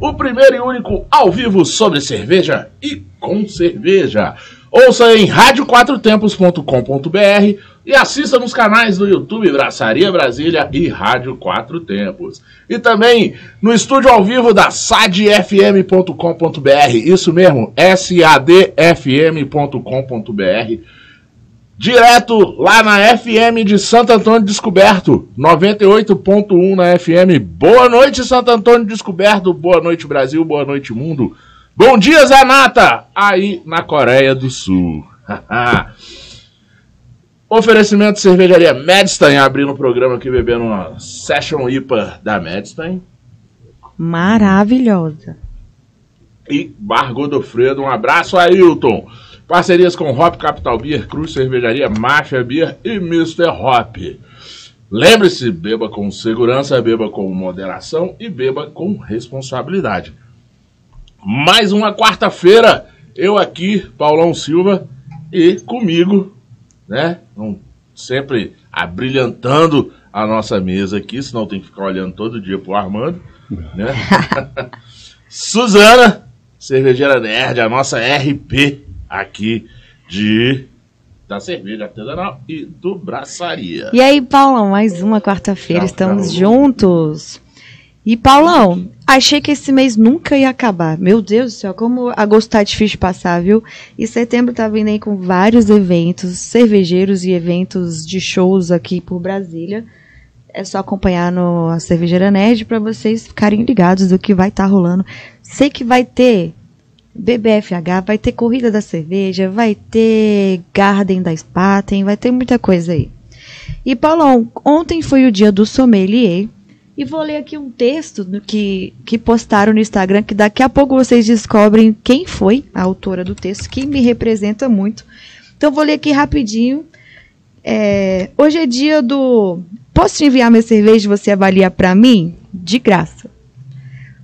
o primeiro e único ao vivo sobre cerveja e com cerveja. Ouça em radioquatrotempos.com.br e assista nos canais do YouTube Braçaria Brasília e Rádio Quatro Tempos. E também no estúdio ao vivo da sadfm.com.br, isso mesmo, sadfm.com.br direto lá na FM de Santo Antônio Descoberto, 98.1 na FM. Boa noite, Santo Antônio Descoberto. Boa noite, Brasil. Boa noite, mundo. Bom dia, Zanata, aí na Coreia do Sul. Oferecimento de cervejaria Medstein, abrindo o programa aqui bebendo uma Session IPA da Medstein. Maravilhosa. E Bar Godofredo, um abraço, Ailton. Parcerias com Hop Capital Beer, Cruz Cervejaria, Máfia Beer e Mr. Hop. Lembre-se, beba com segurança, beba com moderação e beba com responsabilidade. Mais uma quarta-feira, eu aqui, Paulão Silva, e comigo, né? Sempre abrilhantando a nossa mesa aqui, senão tem que ficar olhando todo dia pro Armando, né? Suzana, cervejeira nerd, a nossa RP aqui de da cerveja artesanal e do braçaria. E aí, Paulão, mais uma quarta-feira, estamos juntos. E Paulão, achei que esse mês nunca ia acabar. Meu Deus do céu, como agosto tá difícil de passar, viu? E setembro tá vindo aí com vários eventos, cervejeiros e eventos de shows aqui por Brasília. É só acompanhar no a Cervejeira Nerd para vocês ficarem ligados do que vai estar tá rolando. Sei que vai ter BBFH, vai ter Corrida da Cerveja, vai ter Garden da Spaten, vai ter muita coisa aí. E Paulão, ontem foi o dia do sommelier e vou ler aqui um texto que, que postaram no Instagram, que daqui a pouco vocês descobrem quem foi a autora do texto, que me representa muito. Então vou ler aqui rapidinho. É, hoje é dia do. Posso te enviar minha cerveja e você avaliar para mim? De graça.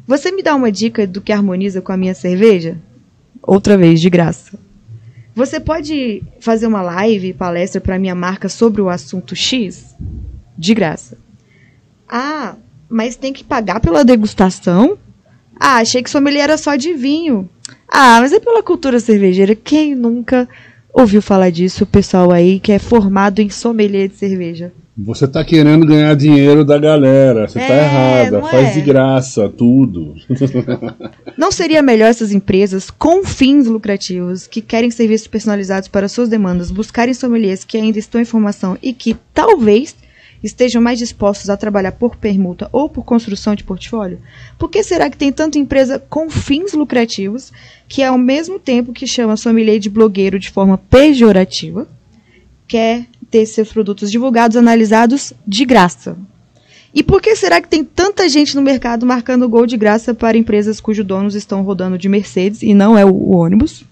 Você me dá uma dica do que harmoniza com a minha cerveja? Outra vez, de graça. Você pode fazer uma live, palestra para minha marca sobre o assunto X? De graça. Ah, mas tem que pagar pela degustação? Ah, achei que sommelier era só de vinho. Ah, mas é pela cultura cervejeira. Quem nunca ouviu falar disso? O pessoal aí que é formado em sommelier de cerveja. Você tá querendo ganhar dinheiro da galera. Você tá é, tá errada. Faz é. de graça tudo. Não seria melhor essas empresas com fins lucrativos que querem serviços personalizados para suas demandas buscarem sommeliers que ainda estão em formação e que talvez estejam mais dispostos a trabalhar por permuta ou por construção de portfólio? Por que será que tem tanta empresa com fins lucrativos que ao mesmo tempo que chama sommelier de blogueiro de forma pejorativa, quer ter seus produtos divulgados, analisados de graça. E por que será que tem tanta gente no mercado marcando gol de graça para empresas cujos donos estão rodando de Mercedes e não é o, o ônibus?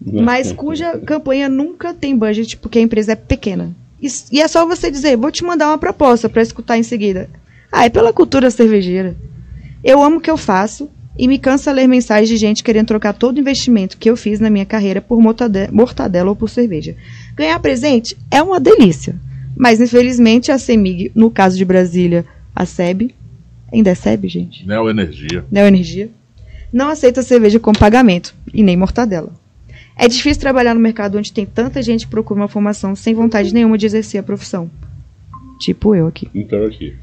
Mas cuja campanha nunca tem budget porque a empresa é pequena. E, e é só você dizer, vou te mandar uma proposta para escutar em seguida. Ah, é pela cultura cervejeira. Eu amo o que eu faço e me cansa ler mensagens de gente querendo trocar todo o investimento que eu fiz na minha carreira por mortadela ou por cerveja. Ganhar presente é uma delícia, mas infelizmente a CEMIG, no caso de Brasília, a SEB, ainda é SEB, gente? Neo Energia. Neo Energia. Não aceita cerveja com pagamento e nem mortadela. É difícil trabalhar no mercado onde tem tanta gente que procura uma formação sem vontade nenhuma de exercer a profissão. Tipo eu aqui. Então aqui.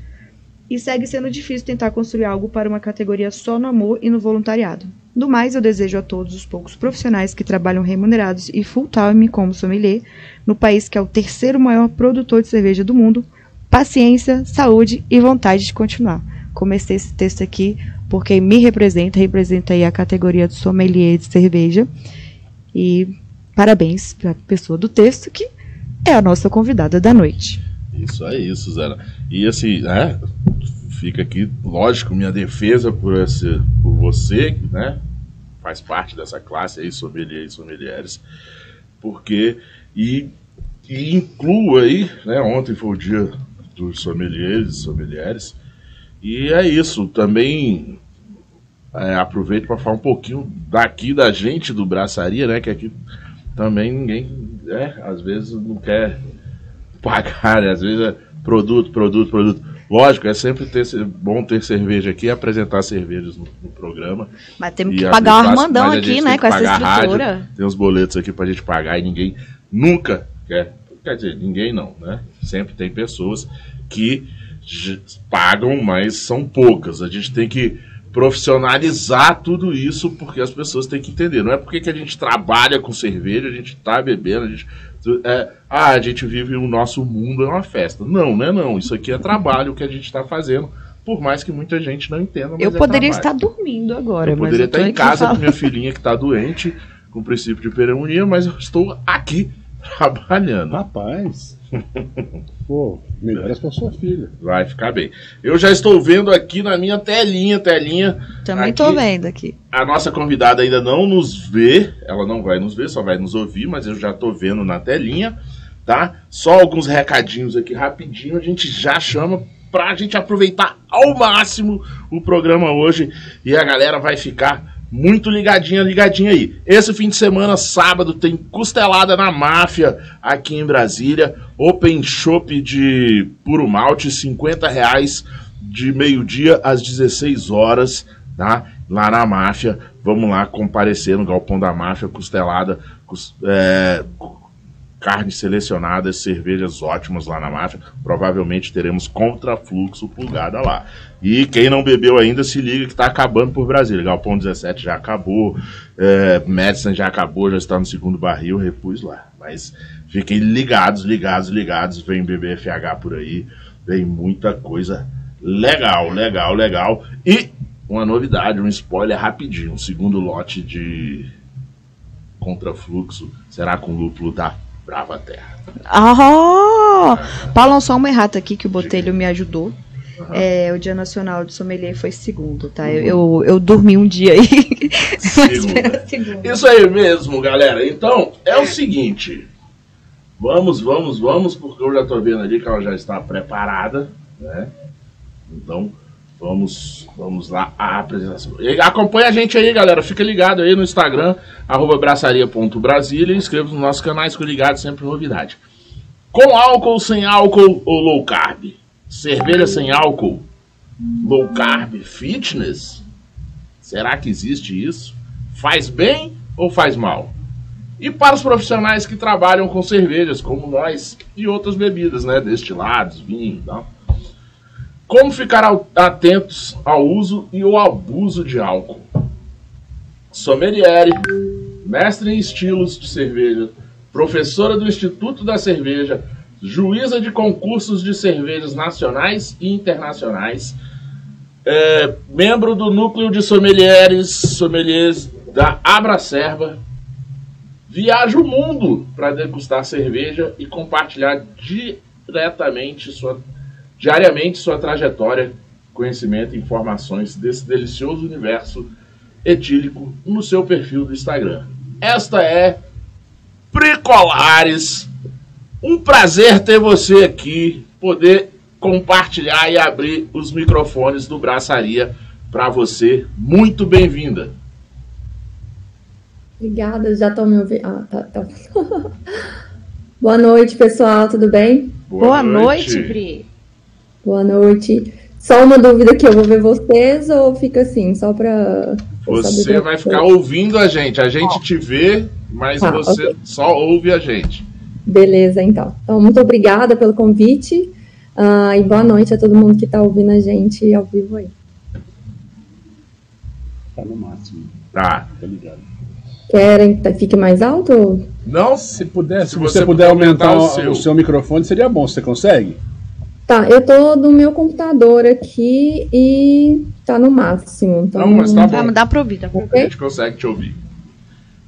E segue sendo difícil tentar construir algo para uma categoria só no amor e no voluntariado. Do mais, eu desejo a todos os poucos profissionais que trabalham remunerados e full-time como sommelier, no país que é o terceiro maior produtor de cerveja do mundo, paciência, saúde e vontade de continuar. Comecei esse texto aqui porque me representa, representa aí a categoria de sommelier de cerveja. E parabéns para a pessoa do texto que é a nossa convidada da noite. Isso aí, Suzana. E assim, né? Fica aqui, lógico, minha defesa por, esse, por você, né? faz parte dessa classe aí, sommelier e sommeliers, porque e, e aí, né, ontem foi o dia dos sommeliers e sommeliers, e é isso, também é, aproveito para falar um pouquinho daqui da gente do Braçaria, né, que aqui também ninguém, é, às vezes não quer pagar, né, às vezes é produto, produto, produto. Lógico, é sempre ter, bom ter cerveja aqui e apresentar cervejas no, no, programa. Mas temos que pagar o Armandão aqui, né? Com essa estrutura. Rádio, tem uns boletos aqui pra gente pagar e ninguém nunca quer. Quer dizer, ninguém não, né? Sempre tem pessoas que pagam, mas são poucas. A gente tem que profissionalizar tudo isso porque as pessoas têm que entender. Não é porque que a gente trabalha com cerveja, a gente está bebendo, a gente é, ah, a gente vive o nosso mundo é uma festa. Não, não é não. Isso aqui é trabalho que a gente está fazendo. Por mais que muita gente não entenda. eu é poderia estar dormindo agora. Eu poderia estar em casa com minha filhinha que está doente, com princípio de pneumonia, mas eu estou aqui trabalhando. Rapaz. Pô, melhoras pra sua filha. Vai ficar bem. Eu já estou vendo aqui na minha telinha, telinha. Também estou vendo aqui. A nossa convidada ainda não nos vê, ela não vai nos ver, só vai nos ouvir, mas eu já estou vendo na telinha, tá? Só alguns recadinhos aqui rapidinho, a gente já chama pra gente aproveitar ao máximo o programa hoje e a galera vai ficar muito ligadinha, ligadinha aí. Esse fim de semana, sábado, tem costelada na máfia aqui em Brasília. Open Shop de puro malte, 50 reais de meio-dia às 16 horas, tá? Lá na máfia. Vamos lá comparecer no Galpão da Máfia, costelada, é, carnes selecionadas, cervejas ótimas lá na máfia. Provavelmente teremos contrafluxo pulgada lá. E quem não bebeu ainda, se liga que está acabando por Brasília. Galpão 17 já acabou, é, Madison já acabou, já está no segundo barril, repus lá. Mas fiquem ligados, ligados, ligados. Vem BBFH por aí, vem muita coisa legal, legal, legal. E uma novidade, um spoiler rapidinho. O segundo lote de contrafluxo será com lúpulo da Brava Terra. Ah! Paulo, só uma errata aqui que o Botelho me ajudou. Uhum. É, o Dia Nacional de Sommelier foi segundo, tá? Uhum. Eu, eu, dormi um dia aí. Isso aí mesmo, galera. Então, é o seguinte. Vamos, vamos, vamos, porque eu já tô vendo ali que ela já está preparada, né? Então, vamos, vamos lá a apresentação. E acompanha a gente aí, galera. Fica ligado aí no Instagram, arroba braçaria.brasília e inscreva nos nossos canais, fica ligado, sempre novidade. Com álcool, sem álcool ou low carb? Cerveja sem álcool, low carb, fitness? Será que existe isso? Faz bem ou faz mal? E para os profissionais que trabalham com cervejas, como nós, e outras bebidas, né? Destilados, vinho, não? Como ficar atentos ao uso e ao abuso de álcool? Sommelier, mestre em estilos de cerveja, professora do Instituto da Cerveja, juíza de concursos de cervejas nacionais e internacionais, é, membro do núcleo de sommeliers, sommeliers da Abracerva, viaja o mundo para degustar cerveja e compartilhar diretamente sua, diariamente sua trajetória, conhecimento e informações desse delicioso universo etílico no seu perfil do Instagram. Esta é Pricolares um prazer ter você aqui, poder compartilhar e abrir os microfones do Braçaria para você. Muito bem-vinda. Obrigada, já estou me ouvindo. Ah, tá, tá. Boa noite, pessoal, tudo bem? Boa, Boa noite, Bri. Boa noite. Só uma dúvida que eu vou ver vocês ou fica assim, só para. Você vai ficar ouvindo a gente. A gente te vê, mas ah, você okay. só ouve a gente. Beleza, então. Então, muito obrigada pelo convite uh, e boa noite a todo mundo que está ouvindo a gente ao vivo aí. Tá no máximo. Tá. Tá ligado. Querem que fique mais alto? Não, se puder, se, se você, você, puder aumentar, aumentar o, seu. o, seu. microfone, seria bom. Você consegue? Tá, eu tô no meu computador aqui e tá no máximo. Então... Não, mas tá bom. Dá pra ouvir, dá pra ouvir. A gente consegue te ouvir.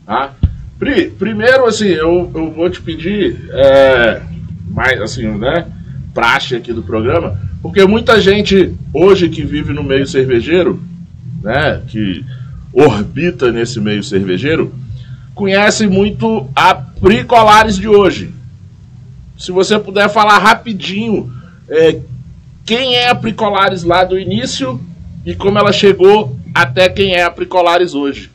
Tá? Pri, primeiro, assim, eu, eu vou te pedir, é, mais, assim, né, praxe aqui do programa, porque muita gente hoje que vive no meio cervejeiro, né, que orbita nesse meio cervejeiro, conhece muito a Pricolares de hoje. Se você puder falar rapidinho é, quem é a Pricolares lá do início e como ela chegou até quem é a Pricolares hoje.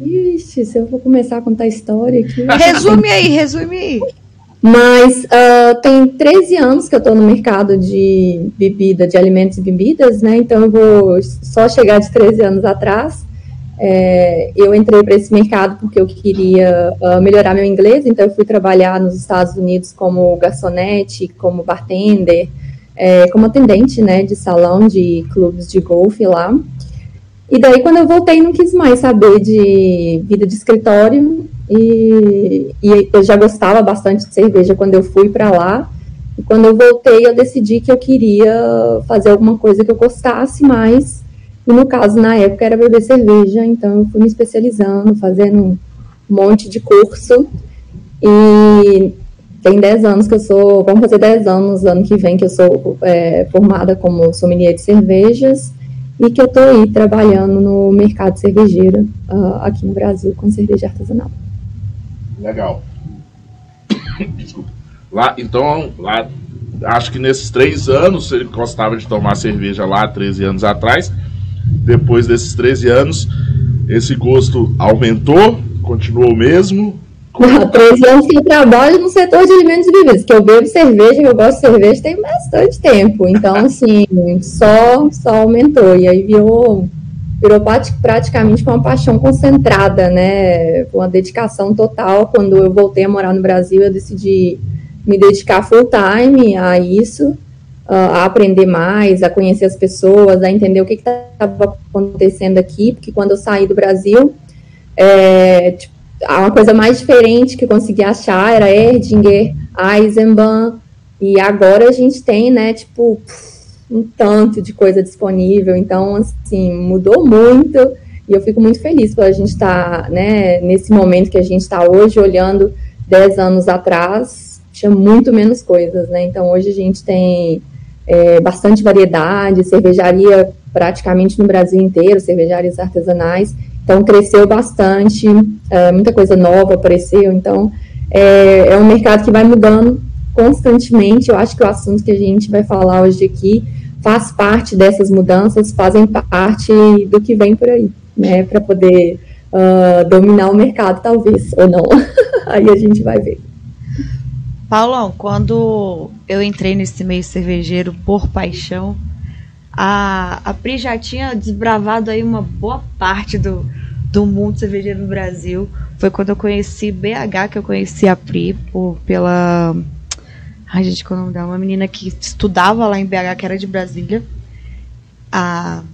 Ixi, se eu vou começar a contar a história aqui. resume aí, resume aí. Mas uh, tem 13 anos que eu estou no mercado de bebida, de alimentos e bebidas, né? Então eu vou só chegar de 13 anos atrás. É, eu entrei para esse mercado porque eu queria uh, melhorar meu inglês, então eu fui trabalhar nos Estados Unidos como garçonete, como bartender, é, como atendente, né, de salão de clubes de golfe lá. E daí, quando eu voltei, não quis mais saber de vida de escritório. E, e eu já gostava bastante de cerveja quando eu fui para lá. E quando eu voltei, eu decidi que eu queria fazer alguma coisa que eu gostasse mais. E no caso, na época, era beber cerveja. Então, eu fui me especializando, fazendo um monte de curso. E tem 10 anos que eu sou. Vamos fazer 10 anos ano que vem que eu sou é, formada como sommelier de cervejas e que eu estou aí trabalhando no mercado cervejeiro uh, aqui no Brasil com cerveja artesanal. Legal. Desculpa. Lá, então, lá, acho que nesses três anos, ele gostava de tomar cerveja lá 13 anos atrás. Depois desses 13 anos, esse gosto aumentou, continuou o mesmo, 13 anos que eu trabalho no setor de alimentos e bebidas, que eu bebo cerveja, que eu gosto de cerveja, tem bastante tempo. Então, assim, só, só aumentou. E aí virou, virou praticamente uma paixão concentrada, né? Uma dedicação total. Quando eu voltei a morar no Brasil, eu decidi me dedicar full time a isso, a aprender mais, a conhecer as pessoas, a entender o que estava acontecendo aqui, porque quando eu saí do Brasil, é, tipo, uma coisa mais diferente que eu consegui achar era Erdinger, Eisenbahn, e agora a gente tem, né, tipo, um tanto de coisa disponível, então, assim, mudou muito, e eu fico muito feliz por a gente estar, tá, né, nesse momento que a gente está hoje, olhando 10 anos atrás, tinha muito menos coisas, né, então hoje a gente tem é, bastante variedade, cervejaria praticamente no Brasil inteiro, cervejarias artesanais, então, cresceu bastante, é, muita coisa nova apareceu. Então, é, é um mercado que vai mudando constantemente. Eu acho que o assunto que a gente vai falar hoje aqui faz parte dessas mudanças, fazem parte do que vem por aí, né? Para poder uh, dominar o mercado, talvez, ou não. aí a gente vai ver. Paulão, quando eu entrei nesse meio cervejeiro por paixão, a, a Pri já tinha desbravado aí uma boa parte do, do mundo cervejeiro no Brasil. Foi quando eu conheci BH, que eu conheci a Pri por, pela. Ai, gente, qual é o nome dela? Uma menina que estudava lá em BH, que era de Brasília. A.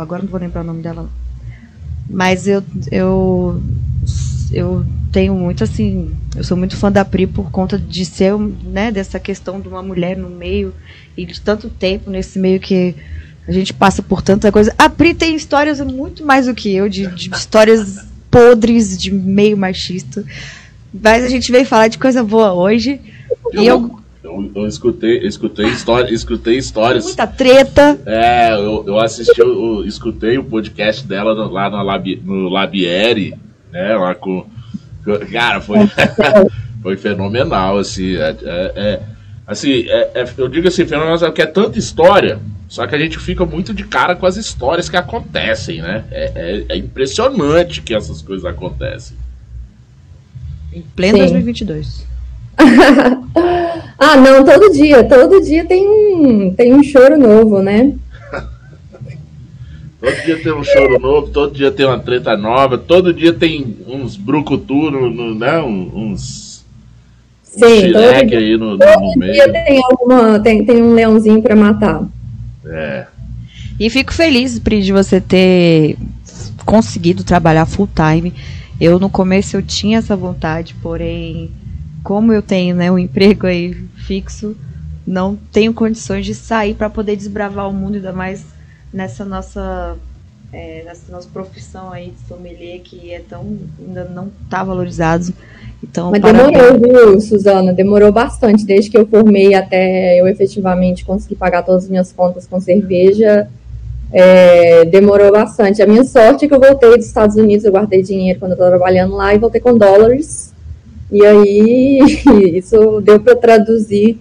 Agora não vou lembrar o nome dela. Mas eu, eu eu tenho muito assim, eu sou muito fã da Pri por conta de ser, né, dessa questão de uma mulher no meio e de tanto tempo nesse meio que a gente passa por tanta coisa. A Pri tem histórias muito mais do que eu, de, de histórias podres, de meio machista. Mas a gente veio falar de coisa boa hoje. Eu, e eu, eu, eu escutei, escutei, história, escutei histórias. Muita treta. É, eu, eu assisti, eu, eu escutei o podcast dela lá no, Labi, no Labieri né? Lá com. Cara, foi, foi fenomenal, assim. É, é, é assim, é, é, eu digo assim, fenomenal porque é tanta história, só que a gente fica muito de cara com as histórias que acontecem, né? É, é, é impressionante que essas coisas acontecem. Em pleno Sim. 2022. ah, não, todo dia, todo dia tem um, tem um choro novo, né? Todo dia tem um choro novo, todo dia tem uma treta nova, todo dia tem uns brucutu, no, no, né? uns. Sim, todo dia, aí no, todo no meio. dia tem, alguma, tem, tem um leãozinho para matar. É. E fico feliz, Pri, de você ter conseguido trabalhar full time. Eu no começo eu tinha essa vontade, porém, como eu tenho né, um emprego aí fixo, não tenho condições de sair para poder desbravar o mundo, ainda mais nessa nossa é, nessa nossa profissão aí de sommelier que é tão ainda não está valorizado. Então, Mas demorou, viu, Suzana? Demorou bastante, desde que eu formei até eu efetivamente conseguir pagar todas as minhas contas com cerveja. É, demorou bastante. A minha sorte é que eu voltei dos Estados Unidos, eu guardei dinheiro quando eu estava trabalhando lá e voltei com dólares. E aí, isso deu para traduzir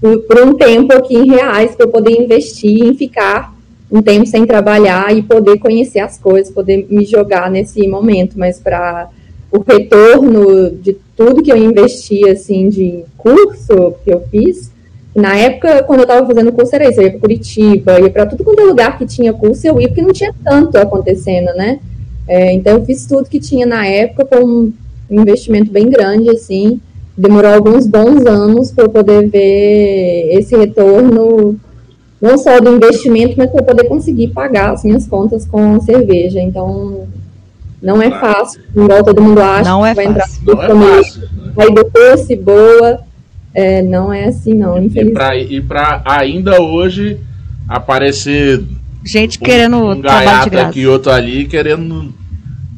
por, por, um tempo aqui em reais, para eu poder investir em ficar um tempo sem trabalhar e poder conhecer as coisas, poder me jogar nesse momento. Mas para o retorno de tudo que eu investi, assim, de curso que eu fiz, na época, quando eu estava fazendo curso, era isso, eu ia para Curitiba, ia para tudo quanto é lugar que tinha curso, eu ia, porque não tinha tanto acontecendo, né? É, então, eu fiz tudo que tinha na época com um investimento bem grande, assim, demorou alguns bons anos para eu poder ver esse retorno, não só do investimento, mas para poder conseguir pagar as minhas contas com cerveja. Então, não é fácil, igual todo mundo acha. Não é vai fácil. entrar Não é fácil. vai depois se boa. É, não é assim, não, E para ainda hoje aparecer Gente um, querendo um gaiato aqui e outro ali querendo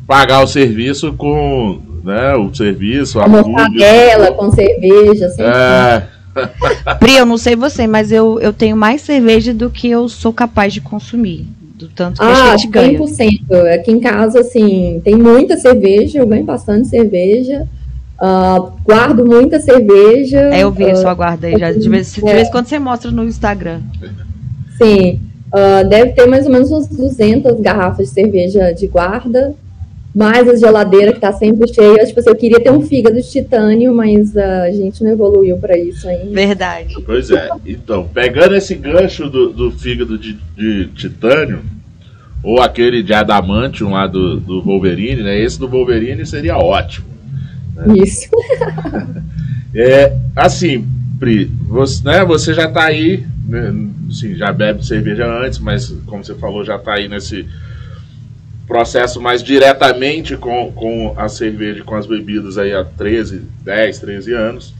pagar o serviço com né, o serviço, a A mortadela com cerveja, sempre. É, Pri, eu não sei você, mas eu, eu tenho mais cerveja do que eu sou capaz de consumir. Do tanto que a Ah, gente ganha. 100%. Aqui em casa, assim, tem muita cerveja, eu ganho bastante cerveja. Ah, guardo muita cerveja. É, eu vi a Ah, sua guarda aí já. De vez, de vez em quando você mostra no Instagram. Sim. Ah, deve ter mais ou menos umas 200 garrafas de cerveja de guarda. Mais a geladeira que tá sempre cheia. Tipo assim, eu queria ter um fígado de titânio, mas a gente não evoluiu para isso ainda. Verdade. pois é. Então, pegando esse gancho do, do fígado de, de titânio, ou aquele de adamantium lá do, do Wolverine, né? Esse do Wolverine seria ótimo. Isso. É, assim, Pri, você, né, você já tá aí, né, assim, já bebe cerveja antes, mas como você falou, já tá aí nesse processo mais diretamente com, com a cerveja, com as bebidas aí há 13, 10, 13 anos.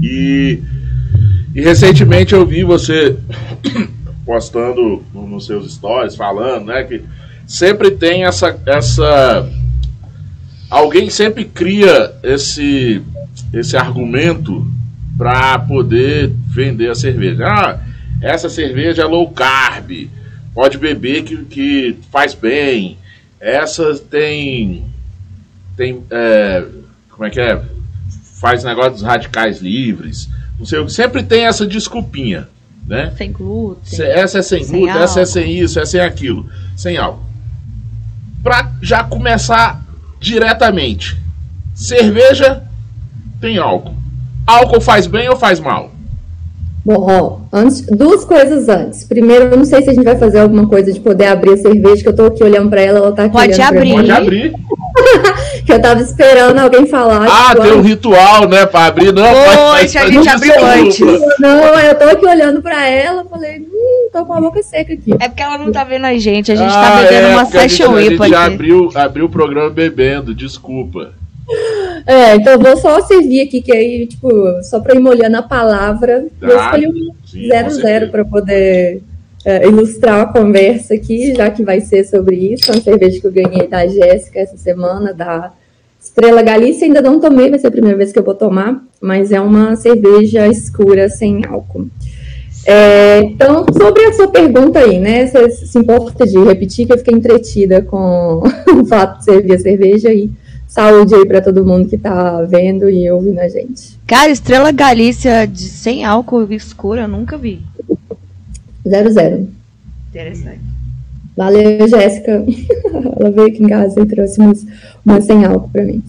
E, e recentemente eu vi você postando no- nos seus stories, falando, né, que sempre tem essa, essa alguém sempre cria esse, esse argumento para poder vender a cerveja. Ah, essa cerveja é low carb, pode beber que, que faz bem. Essa tem. tem é, como é que é? Faz negócio dos radicais livres. Não sei o que. Sempre tem essa desculpinha, né? Sem glúten. Essa é sem Sem glúten, essa é álcool. sem isso, essa é sem aquilo. Sem álcool. Pra já começar diretamente. Cerveja tem álcool. Álcool faz bem ou faz mal? Bom, ó, antes, duas coisas antes. Primeiro, eu não sei se a gente vai fazer alguma coisa de poder abrir a cerveja, que eu tô aqui olhando pra ela, ela tá aqui Pode abrir. Pode abrir. Que eu tava esperando alguém falar. Ah, tipo, tem um ritual, né? Pra abrir, não. Pois, a gente abriu antes. Não, eu tô aqui olhando pra ela, falei, hum, tô com a boca seca aqui. É porque ela não tá vendo a gente. A gente ah, tá bebendo é, uma porque a gente- Session A gente já aqui. abriu, abriu o programa bebendo, desculpa. É, então eu vou só servir aqui, que aí, tipo, só pra ir molhando a palavra, eu Tá. escolhi um Sim, com 0-0 certeza. para poder é, ilustrar a conversa aqui, já que vai ser sobre isso. É uma cerveja que eu ganhei da Jéssica essa semana, da Estrela Galícia. Ainda não tomei, vai ser a primeira vez que eu vou tomar, mas é uma cerveja escura sem álcool. É, então, sobre a sua pergunta aí, né? Você se importa de repetir que eu fiquei entretida com o fato de servir a cerveja e saúde aí para todo mundo que tá vendo e ouvindo a gente. Cara, Estrela Galícia de sem álcool escura, eu nunca vi. Zero, zero. Interessante. Valeu, Jéssica. Ela veio aqui em casa e trouxe umas, umas sem álcool pra mim.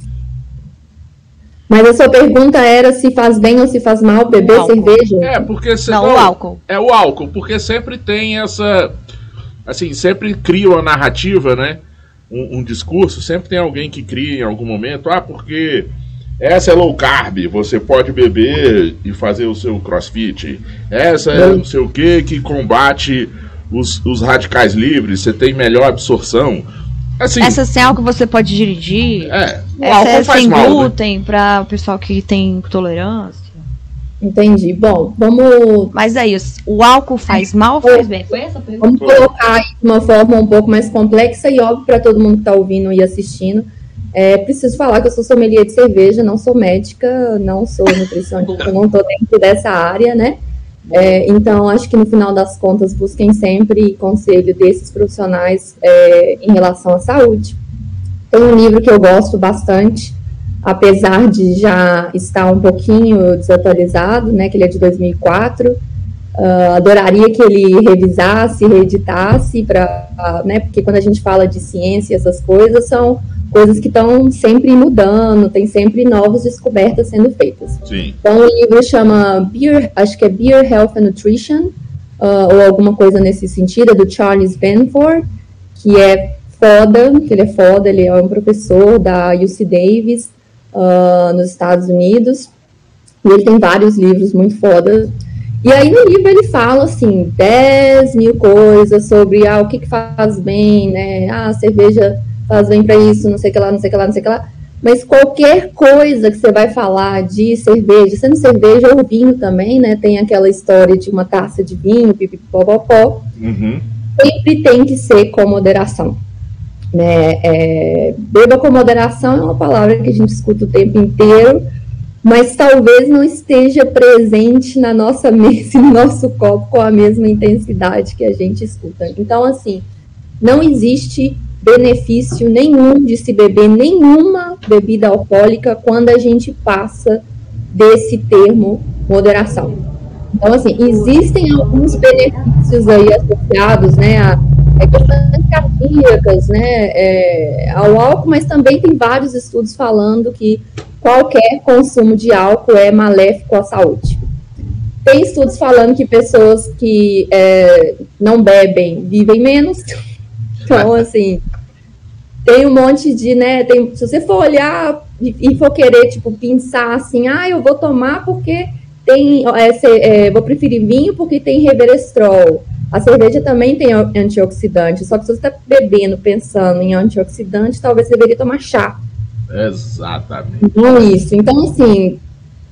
Mas a sua pergunta era se faz bem ou se faz mal beber Álcool. cerveja? É, porque você Não, o álcool. É o álcool, porque sempre tem essa. Assim, sempre cria uma narrativa, né? Um, um discurso, sempre tem alguém que cria em algum momento, ah, porque essa é low carb, você pode beber e fazer o seu crossfit. Essa é não sei o que que combate os, os radicais livres, você tem melhor absorção. Assim, Essa sem álcool você pode dirigir. é, Essa é faz sem mal. né? glúten para o pessoal que tem intolerância. Entendi. Bom, vamos, Mas é isso. O álcool faz mal ou faz bem? Foi essa a pergunta? vamos colocar aí de uma forma um pouco mais complexa e óbvio para todo mundo que está ouvindo e assistindo. É, preciso falar que eu sou sommelier de cerveja, não sou médica, não sou nutricionista, não estou dentro dessa área, né? É, então, acho que no final das contas, busquem sempre conselho desses profissionais é, em relação à saúde. Tem um livro que eu gosto bastante, apesar de já estar um pouquinho desatualizado, né, que ele é de 2004. Uh, adoraria que ele revisasse, reeditasse, pra, né, porque quando a gente fala de ciência, essas coisas são coisas que estão sempre mudando, tem sempre novas descobertas sendo feitas. Sim. Então o livro chama Beer, acho que é Beer Health and Nutrition, uh, ou alguma coisa nesse sentido, é do Charles Benford, que é foda, que ele é foda, ele é um professor da UC Davis, uh, nos Estados Unidos, e ele tem vários livros muito fodas. E aí no livro ele fala assim, 10 mil coisas sobre ah, o que, que faz bem, né? Ah, a cerveja faz bem para isso, não sei o que lá, não sei o que lá, não sei o que lá. Mas qualquer coisa que você vai falar de cerveja, sendo cerveja ou vinho também, né? Tem aquela história de uma taça de vinho, pipipopopó. Uhum. Sempre tem que ser com moderação. Né? É, beba com moderação é uma palavra que a gente escuta o tempo inteiro, mas talvez não esteja presente na nossa mesa e no nosso copo com a mesma intensidade que a gente escuta. Então, assim, não existe benefício nenhum de se beber nenhuma bebida alcoólica quando a gente passa desse termo moderação. Então, assim, existem alguns benefícios aí associados, né, a, a questões cardíacas, né, é, ao álcool, mas também tem vários estudos falando que qualquer consumo de álcool é maléfico à saúde. Tem estudos falando que pessoas que é, não bebem vivem menos, então, assim, tem um monte de, né? Tem, se você for olhar e, e, for querer, tipo, pensar assim, ah, eu vou tomar porque tem. É, se, é, vou preferir vinho porque tem reverestrol. A cerveja também tem antioxidante, só que se você está bebendo pensando em antioxidante, talvez você deveria tomar chá. Exatamente. Não isso. Então, assim,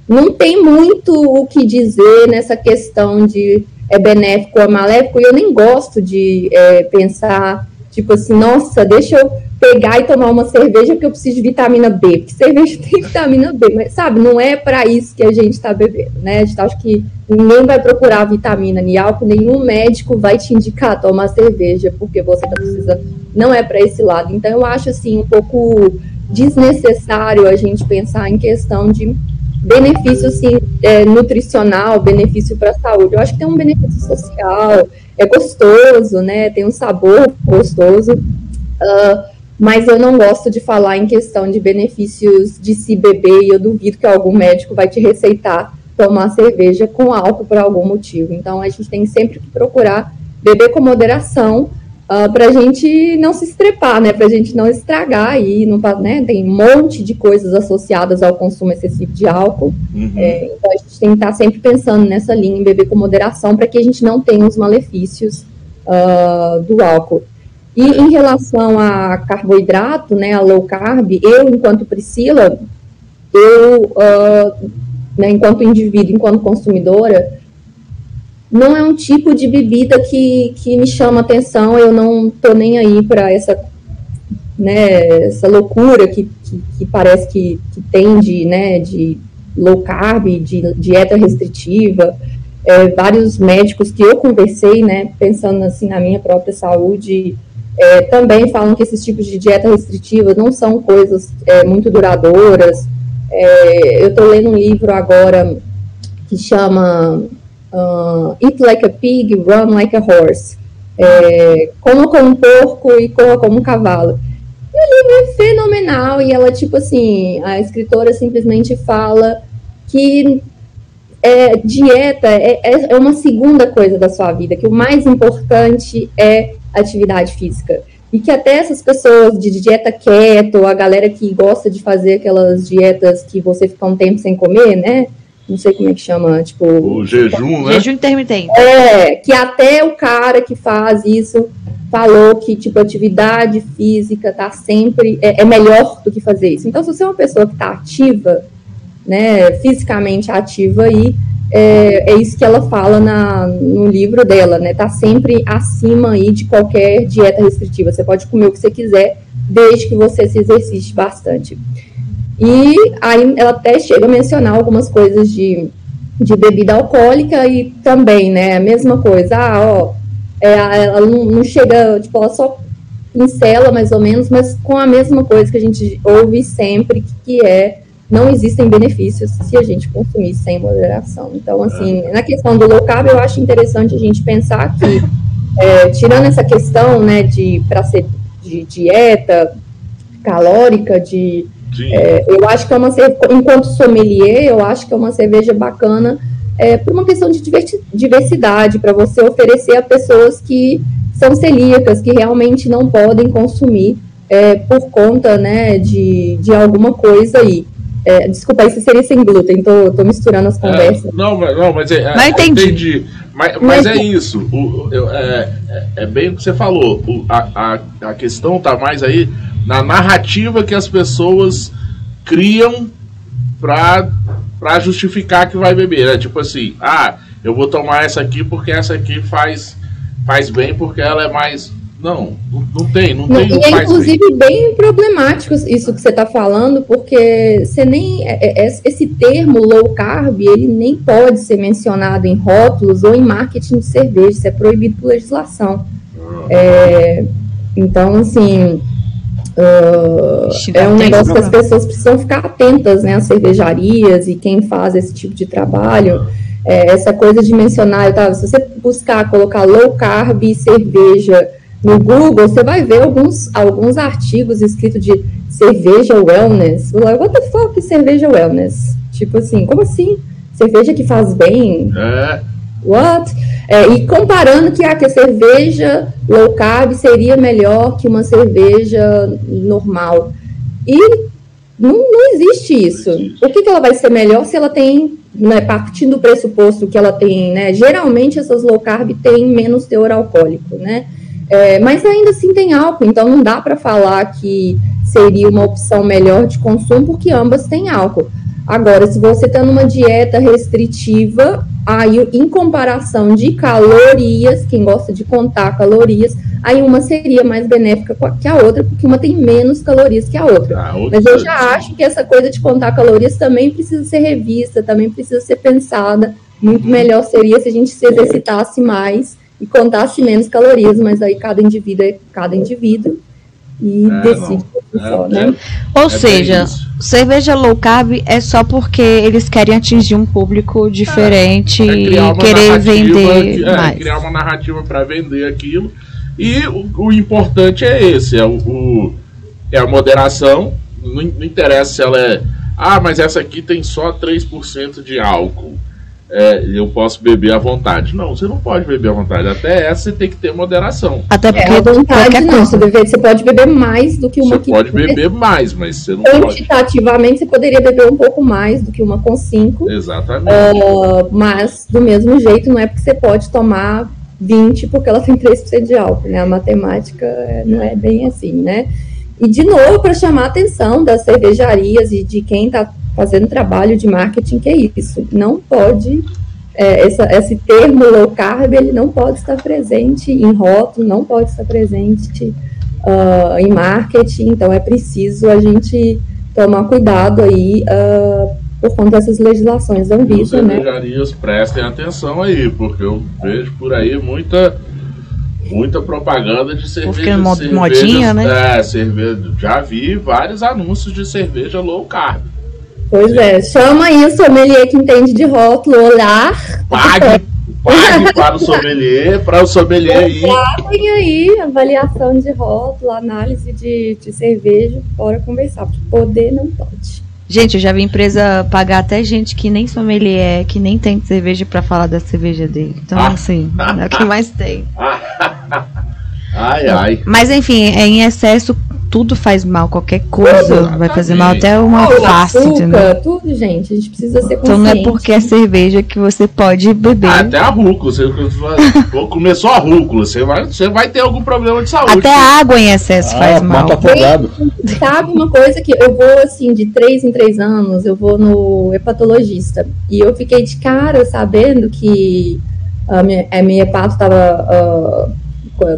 não tem muito o que dizer nessa questão de é benéfico ou maléfico, e eu nem gosto de é, pensar Tipo assim, nossa, deixa eu pegar e tomar uma cerveja porque eu preciso de vitamina B, porque cerveja tem vitamina B, mas sabe, não é para isso que a gente está bebendo, né? A gente acha que ninguém vai procurar vitamina nem álcool, nenhum médico vai te indicar tomar cerveja porque você tá precisando. Não é para esse lado. Então eu acho assim um pouco desnecessário a gente pensar em questão de benefício assim, é, nutricional, benefício para a saúde. Eu acho que tem um benefício social, é gostoso, né? Tem um sabor gostoso. Uh, mas eu não gosto de falar em questão de benefícios de se beber e eu duvido que algum médico vai te receitar tomar cerveja com álcool por algum motivo. Então a gente tem sempre que procurar beber com moderação uh, ah, para a gente não se estrepar, né? Para a gente não estragar aí, não, né? Tem um monte de coisas associadas ao consumo excessivo de álcool. Uhum. É, então a gente tem que estar sempre pensando nessa linha, em beber com moderação, para que a gente não tenha os malefícios uh, do álcool. E em relação a carboidrato, né, a low carb, eu, enquanto Priscila, eu, uh, né, enquanto indivíduo, enquanto consumidora, não é um tipo de bebida que, que me chama atenção, eu não tô nem aí para essa, né, essa loucura que, que, que, parece que, que tem de, né, de low carb, de dieta restritiva, é, vários médicos que eu conversei, né, pensando assim na minha própria saúde, é, também falam que esses tipos de dieta restritiva não são coisas é, muito duradouras. É, eu estou lendo um livro agora que chama uh, Eat Like a Pig, Run Like a Horse. É, coma como um porco e coma como um cavalo. E o livro é fenomenal e ela, tipo assim, a escritora simplesmente fala que é, dieta é, é, é uma segunda coisa da sua vida, que o mais importante é atividade física. E que até essas pessoas de dieta keto, a galera que gosta de fazer aquelas dietas que você fica um tempo sem comer, né? Não sei como é que chama, tipo. O jejum, né? Jejum intermitente. É, que até o cara que faz isso falou que, tipo, atividade física tá sempre. É, é melhor do que fazer isso. Então, se você é uma pessoa que tá ativa, né, fisicamente ativa aí, é, é isso que ela fala na, no livro dela, né? Tá sempre acima aí de qualquer dieta restritiva. Você pode comer o que você quiser, desde que você se exercite bastante. E aí ela até chega a mencionar algumas coisas de de bebida alcoólica e também, né, a mesma coisa, ah, ó, é, ela não, não, chega, tipo, ela só pincela mais ou menos, mas com a mesma coisa que a gente ouve sempre, que é não existem benefícios se a gente consumir sem moderação. Então, assim, na questão do low carb, eu acho interessante a gente pensar que, é, tirando essa questão, né, de para ser de dieta calórica, de é, eu acho que é uma enquanto sommelier, eu acho que é uma cerveja bacana é, por uma questão de diversidade, para você oferecer a pessoas que são celíacas, que realmente não podem consumir é, por conta né, de, de alguma coisa aí. É, desculpa, isso seria sem glúten, tô, tô misturando as é, conversas. não, não, mas é, mas entendi. entendi. Mas, mas, é isso, o, eu, é, é, bem o que você falou. O, a, a, a questão tá mais aí na narrativa que as pessoas criam pra, pra justificar que vai beber. Né? Tipo assim, ah, eu vou tomar essa aqui porque essa aqui faz, faz bem porque ela é mais não, não tem, não, tem. E é inclusive bem problemático isso que você está falando, porque você nem é, é, é, esse termo low carb ele nem pode ser mencionado em rótulos ou em marketing de cerveja, isso é proibido por legislação. Ah. É, então, assim, uh, é um negócio que as pessoas precisam ficar atentas, né, as cervejarias e quem faz esse tipo de trabalho. É, essa coisa de mencionar, tá, se você buscar colocar low carb e cerveja no Google, você vai ver alguns, alguns artigos escritos de cerveja wellness. What the fuck cerveja wellness? Tipo assim, como assim? Cerveja que faz bem? É. What? É, e comparando que, ah, que a cerveja low carb seria melhor que uma cerveja normal. E não, não existe isso. Por que, que ela vai ser melhor se ela tem, né, partindo do pressuposto que ela tem, né? Geralmente essas low carb têm menos teor alcoólico, né? É, mas ainda assim tem álcool, então não dá para falar que seria uma opção melhor de consumo, porque ambas têm álcool. Agora, se você está numa dieta restritiva, aí em comparação de calorias, quem gosta de contar calorias, aí uma seria mais benéfica que a outra, porque uma tem menos calorias que a outra. Ah, Mas eu já acho que essa coisa de contar calorias também precisa ser revista, também precisa ser pensada. Muito melhor seria se a gente se exercitasse mais e contasse menos calorias, mas aí cada indivíduo é cada indivíduo e é, decide por é, só, né? Ou é seja, cerveja low carb é só porque eles querem atingir um público diferente é, e querer vender é, mais. criar uma narrativa para vender aquilo. E o, o, importante é esse, é, o, o é a moderação. Não, não interessa se ela é. Ah, mas essa aqui tem só 3% de álcool é, eu posso beber à vontade. Não, você não pode beber à vontade. Até essa você tem que ter moderação. Até porque é, à vontade não. Você, deve, você pode beber mais do que uma Você pode beber mais, mas você não Quantitativamente, pode. você poderia beber um pouco mais do que uma com 5. Exatamente. Uh, mas, do mesmo jeito, não é porque você pode tomar 20 porque ela tem 3% de álcool, né? A matemática é, não é bem assim, né? E, de novo, para chamar a atenção das cervejarias e de quem está fazendo trabalho de marketing que é isso. Não pode, é, essa, esse termo low carb, ele não pode estar presente em rótulo, não pode estar presente uh, em marketing, então é preciso a gente tomar cuidado aí uh, por conta dessas legislações da Anvisa, né? As prestem atenção aí, porque eu vejo por aí muita muita propaganda de cerveja. Porque modinha, né? É, cerveja. Já vi vários anúncios de cerveja low carb. Pois é, chama aí o sommelier que entende de rótulo, olhar. Pague, pague para o sommelier, para o sommelier aí. Tem aí avaliação de rótulo, análise de, de cerveja, bora conversar, porque poder não pode. Gente, eu já vi empresa pagar até gente que nem sommelier, que nem tem cerveja para falar da cerveja dele. Então, ah. assim, é o que mais tem. ai, ai. Mas, enfim, é em excesso tudo faz mal, qualquer coisa vai fazer mal, até uma face, entendeu? Tudo, gente, a gente precisa ser consciente. Então não é porque é cerveja que você pode beber. Ah, até a rúcula, você começou a rúcula, você vai, você vai ter algum problema de saúde. Até a água em excesso ah, faz mal. Sabe uma coisa que eu vou assim, de três em três anos, eu vou no hepatologista, e eu fiquei de cara sabendo que a minha, a minha hepato estava... Uh,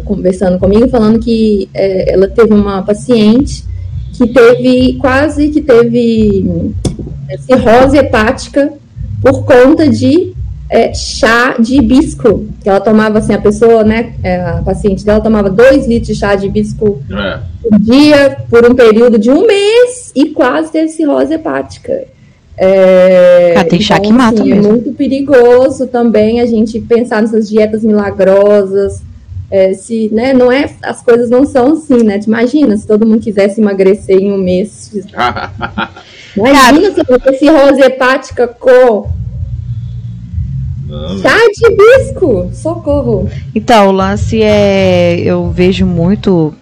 conversando comigo, falando que é, ela teve uma paciente que teve quase que teve é, cirrose hepática por conta de é, chá de hibisco, que ela tomava assim, a pessoa, né, é, a paciente dela tomava dois litros de chá de hibisco é. por dia, por um período de um mês, e quase teve cirrose hepática. É, ah, tem chá então, que mata assim, É muito perigoso também a gente pensar nessas dietas milagrosas, é, se, né, não é, as coisas não são assim, né? Imagina se todo mundo quisesse emagrecer em um mês. Imagina se você cirrose hepática com Chá de hibisco! Socorro! Então, o lance é. Eu vejo muito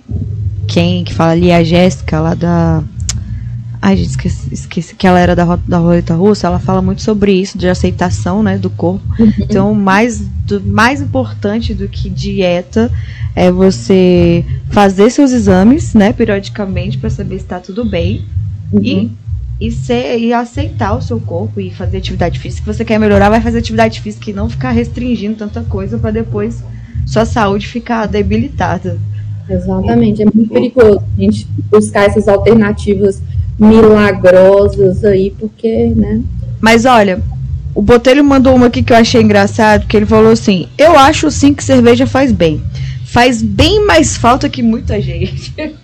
quem que fala ali, a Jéssica, lá da. Ai, gente, esqueci, esqueci que ela era da, da roleta russa, ela fala muito sobre isso, de aceitação, né, do corpo. Uhum. Então, mais, do, mais importante do que dieta é você fazer seus exames, né, periodicamente, para saber se está tudo bem. Uhum. E e, ser, e aceitar o seu corpo e fazer atividade física. Se você quer melhorar, vai fazer atividade física e não ficar restringindo tanta coisa para depois sua saúde ficar debilitada. Exatamente, é muito perigoso a gente buscar essas alternativas milagrosas aí, porque, né? Mas olha, o Botelho mandou uma aqui que eu achei engraçado, que ele falou assim: Eu acho sim que cerveja faz bem. Faz bem mais falta que muita gente.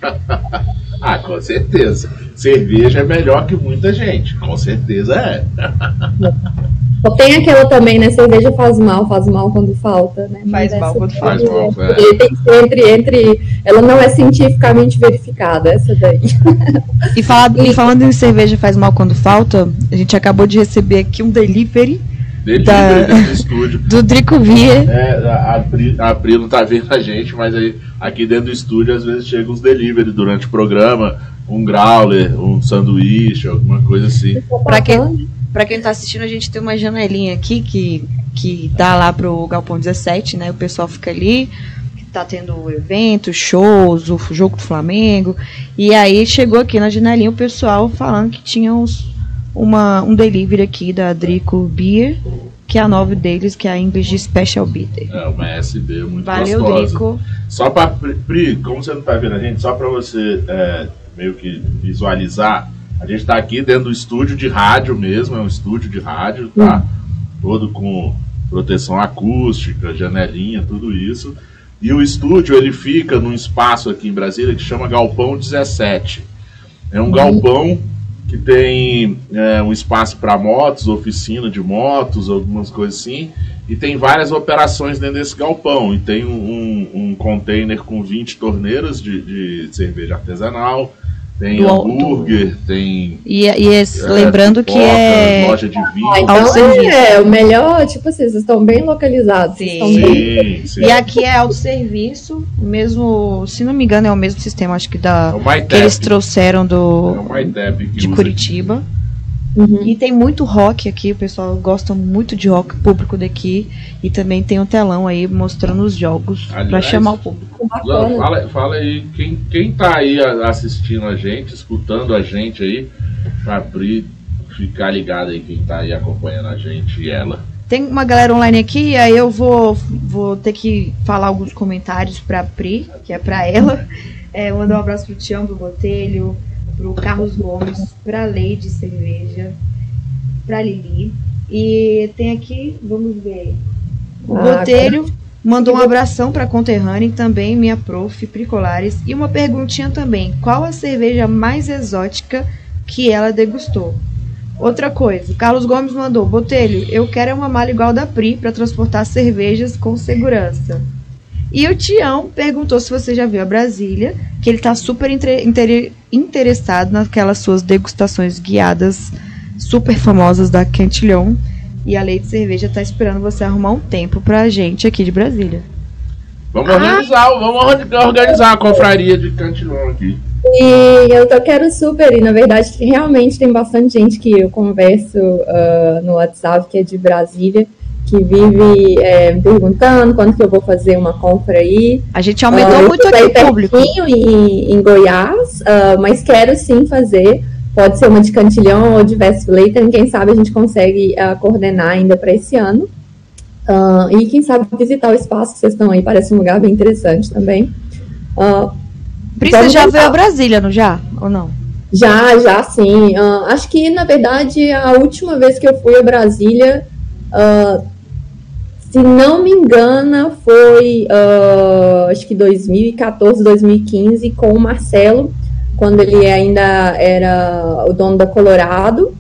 ah, com certeza cerveja é melhor que muita gente. Com certeza é. Tem aquela também, né? Cerveja faz mal, faz mal quando falta, né? Faz mal quando faz mal. É. Tem que ser entre, entre. Ela não é cientificamente verificada, essa daí. E, fala, e falando em cerveja faz mal quando falta, a gente acabou de receber aqui um delivery. Delivery da, do estúdio. Do Drico Vier. É, a Pri, a Pri não tá vendo a gente, mas aí aqui dentro do estúdio às vezes chegam uns delivery durante o programa um growler, um sanduíche, alguma coisa assim. Para quem, pra quem tá assistindo, a gente tem uma janelinha aqui que, que dá lá pro Galpão 17, né? O pessoal fica ali, tá tendo eventos, shows, o jogo do Flamengo. E aí chegou aqui na janelinha o pessoal falando que tinha uns, uma, um delivery aqui da Drico Beer, que é a nova deles, que é a English Special Bitter. É, uma SB muito Valeu, gostosa. Drico. Só pra, Pri, como você não tá vendo a gente, só pra você... É, meio que visualizar, a gente está aqui dentro do estúdio de rádio mesmo, é um estúdio de rádio, tá? Todo com proteção acústica, janelinha, tudo isso. E o estúdio ele fica num espaço aqui em Brasília que chama Galpão 17. É um galpão que tem é, um espaço para motos, oficina de motos, algumas coisas assim. E tem várias operações dentro desse galpão. E tem um, um, um container com 20 torneiras de, de cerveja artesanal tem do, hambúrguer, do... tem. E, e esse, é, lembrando pipoca, que é. Loja de vinho. Ah, então é, é, o melhor, tipo assim, vocês estão bem localizados. Sim. Sim, bem... sim. E aqui é autosserviço, mesmo, se não me engano, é o mesmo sistema, acho que da. É que eles trouxeram do. É de Curitiba. Aqui. Uhum. E tem muito rock aqui, o pessoal gosta muito de rock, público daqui. E também tem um telão aí mostrando os jogos para chamar o público. fala, fala aí, quem, quem tá aí assistindo a gente, escutando a gente aí, pra abrir, ficar ligado aí quem tá aí acompanhando a gente e ela. Tem uma galera online aqui, aí eu vou, vou ter que falar alguns comentários pra Pri, que é pra ela. É, mandar um abraço pro Tião do Botelho, pro Carlos Gomes, pra Lady Cerveja, pra Lili. E tem aqui, vamos ver. O ah, Botelho mandou um abração para conterrânea também, minha prof, Pricolares. E uma perguntinha também: qual a cerveja mais exótica que ela degustou? Outra coisa, Carlos Gomes mandou: Botelho, eu quero uma mala igual da Pri para transportar cervejas com segurança. E o Tião perguntou se você já viu a Brasília, que ele está super inter interessado naquelas suas degustações guiadas super famosas da Quentilhon. E a Leite Cerveja está esperando você arrumar um tempo pra gente aqui de Brasília. Vamos ah. organizar, vamos organizar a confraria de Cantilon aqui. E eu tô, quero super, e na verdade realmente tem bastante gente que eu converso uh, no WhatsApp que é de Brasília que vive é, perguntando quando que eu vou fazer uma compra aí. A gente aumentou uh, muito aqui o público. Em, em Goiás, uh, mas quero sim fazer. Pode ser uma de Cantilhão ou de Westflaten, quem sabe a gente consegue uh, coordenar ainda para esse ano. e quem sabe visitar o espaço que vocês estão aí, parece um lugar bem interessante também. Uh, já veio a Brasília, não já? Ou não? Já, já sim. Acho que, na verdade, a última vez que eu fui a Brasília, uh, se não me engano, foi uh, acho que 2014, 2015, com o Marcelo, quando ele ainda era o dono da Colorado.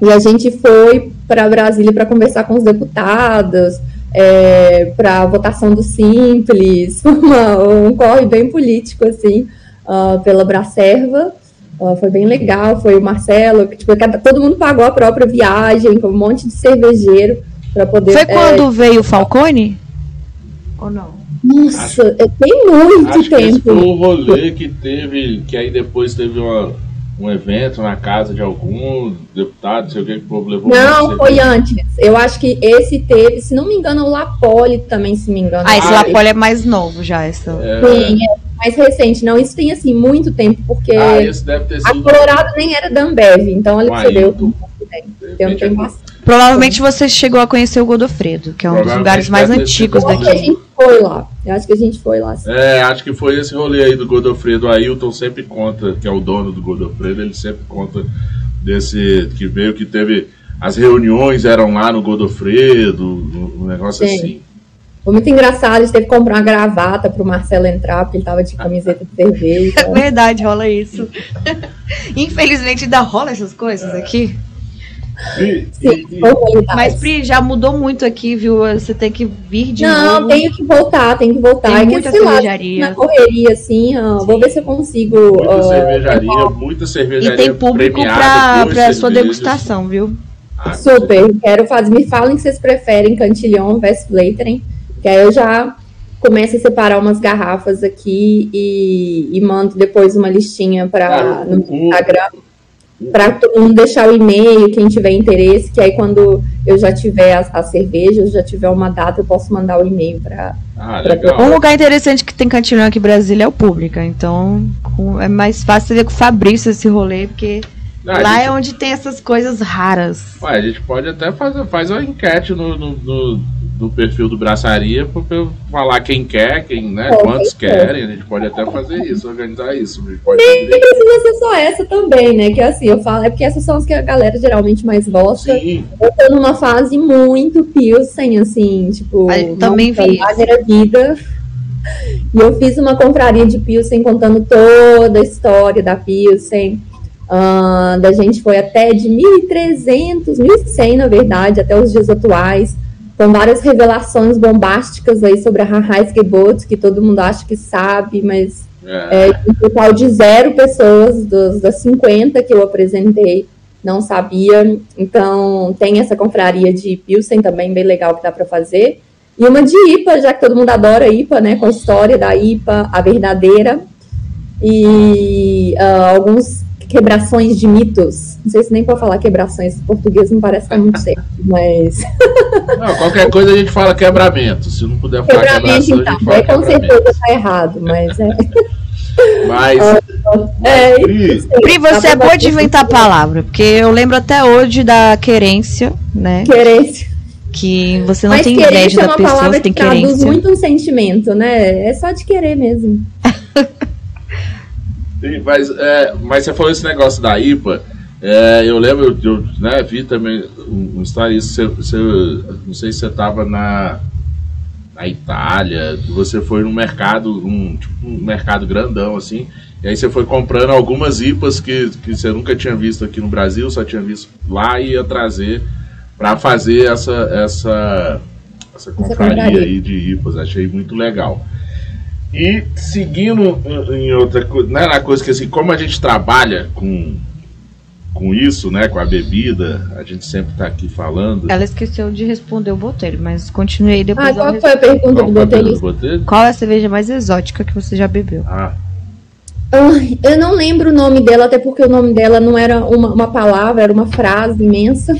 E a gente foi para Brasília para conversar com os deputados, é, para a votação do Simples, uma, um corre bem político, assim, uh, pela Bracerva. Uh, foi bem legal, foi o Marcelo, que tipo, todo mundo pagou a própria viagem, com um monte de cervejeiro para poder. Foi quando é... veio o Falcone? Ou não? Nossa, acho, é, tem muito acho tempo. Que esse foi o rolê que teve, que aí depois teve uma, um evento na casa de algum deputado, sei o que, que o povo levou. Não, foi antes. Eu acho que esse teve, se não me engano, o Lapoli também, se me engano. Ah, esse ah, Lapoli é mais novo já, essa. É... Sim, é mais recente. Não, isso tem assim muito tempo, porque ah, esse deve ter sido... a Colorado nem era da Ambev, então olha que você deu. Tem um tempo Provavelmente você chegou a conhecer o Godofredo, que é um dos lugares mais antigos daqui. a gente foi lá. Eu acho que a gente foi lá. Sim. É, acho que foi esse rolê aí do Godofredo. O Ailton sempre conta, que é o dono do Godofredo, ele sempre conta desse que veio que teve. As reuniões eram lá no Godofredo, um negócio sim. assim. Foi muito engraçado, a gente teve que comprar uma gravata pro Marcelo entrar, porque ele tava de camiseta de cerveja. É verdade, rola isso. Infelizmente ainda rola essas coisas é. aqui. Sim, Mas, Pri, já mudou muito aqui, viu? Você tem que vir de Não, novo. tenho que voltar, tenho que voltar. Tem é muita que, cervejaria. Lá, na correria, assim, uh, vou ver se eu consigo. Muita uh, cervejaria, muita cervejaria. E tem público pra, pra sua degustação, viu? Ah, Super, quero fazer. Me falem se vocês preferem Cantillon versus Flatering, que aí eu já começo a separar umas garrafas aqui e, e mando depois uma listinha para no Instagram para todo mundo deixar o e-mail, quem tiver interesse, que aí quando eu já tiver a, a cerveja, já tiver uma data, eu posso mandar o e-mail para. Ah, um lugar interessante que tem cantina aqui em Brasília é o Pública, então é mais fácil ver com o Fabrício esse rolê, porque não, lá gente... é onde tem essas coisas raras. Ué, a gente pode até fazer faz uma enquete no, no, no do perfil do Braçaria para falar quem quer, quem, né, é, quantos querem. A gente pode até fazer isso, organizar isso. Nem precisa ser só essa também, né? Que assim, eu falo, é porque essas são as que a galera geralmente mais gosta. Sim. Eu tô numa fase muito Pilsen, assim, tipo, eu também vi. vida. E eu fiz uma compraria de Pilsen contando toda a história da Pilsen. Uh, da gente foi até de 1.300, 1.100 na verdade, até os dias atuais com várias revelações bombásticas aí sobre a Rahaisgebot, que todo mundo acha que sabe, mas é. É, um total de zero pessoas dos, das 50 que eu apresentei não sabia. Então, tem essa confraria de Pilsen também, bem legal que dá para fazer. E uma de IPA, já que todo mundo adora IPA, né? Com a história da IPA, a verdadeira. E uh, alguns quebrações de mitos. Não sei se nem pode falar quebrações, português não parece estar muito certo, mas. Não, qualquer coisa a gente fala quebramento. Se não puder falar quebramento, quebração, então, a gente fala é, com certeza está errado, mas é. Mas. é, Pri, Pri, você é boa de inventar palavra, porque eu lembro até hoje da querência, né? Querência. Que você não Mas tem inveja é da pessoa, você tem querência. Traduz muito um sentimento, né? É só de querer mesmo. Mas, é, mas você falou esse negócio da IPA. É, eu lembro, eu né, vi também um isso. Você, você, não sei se você estava na, na Itália, você foi num mercado, um, tipo, um mercado grandão assim. E aí você foi comprando algumas IPAs que, que você nunca tinha visto aqui no Brasil, só tinha visto lá e ia trazer para fazer essa, essa, essa confraria aí de IPAs. Achei muito legal. E seguindo em outra coisa, né, na coisa que assim, como a gente trabalha com, com isso, né, com a bebida, a gente sempre está aqui falando. Ela esqueceu de responder o Botelho, mas continuei depois. Ah, qual foi a pergunta do Botelho? Botelho? Qual é a cerveja mais exótica que você já bebeu? Ah. eu não lembro o nome dela, até porque o nome dela não era uma, uma palavra, era uma frase imensa.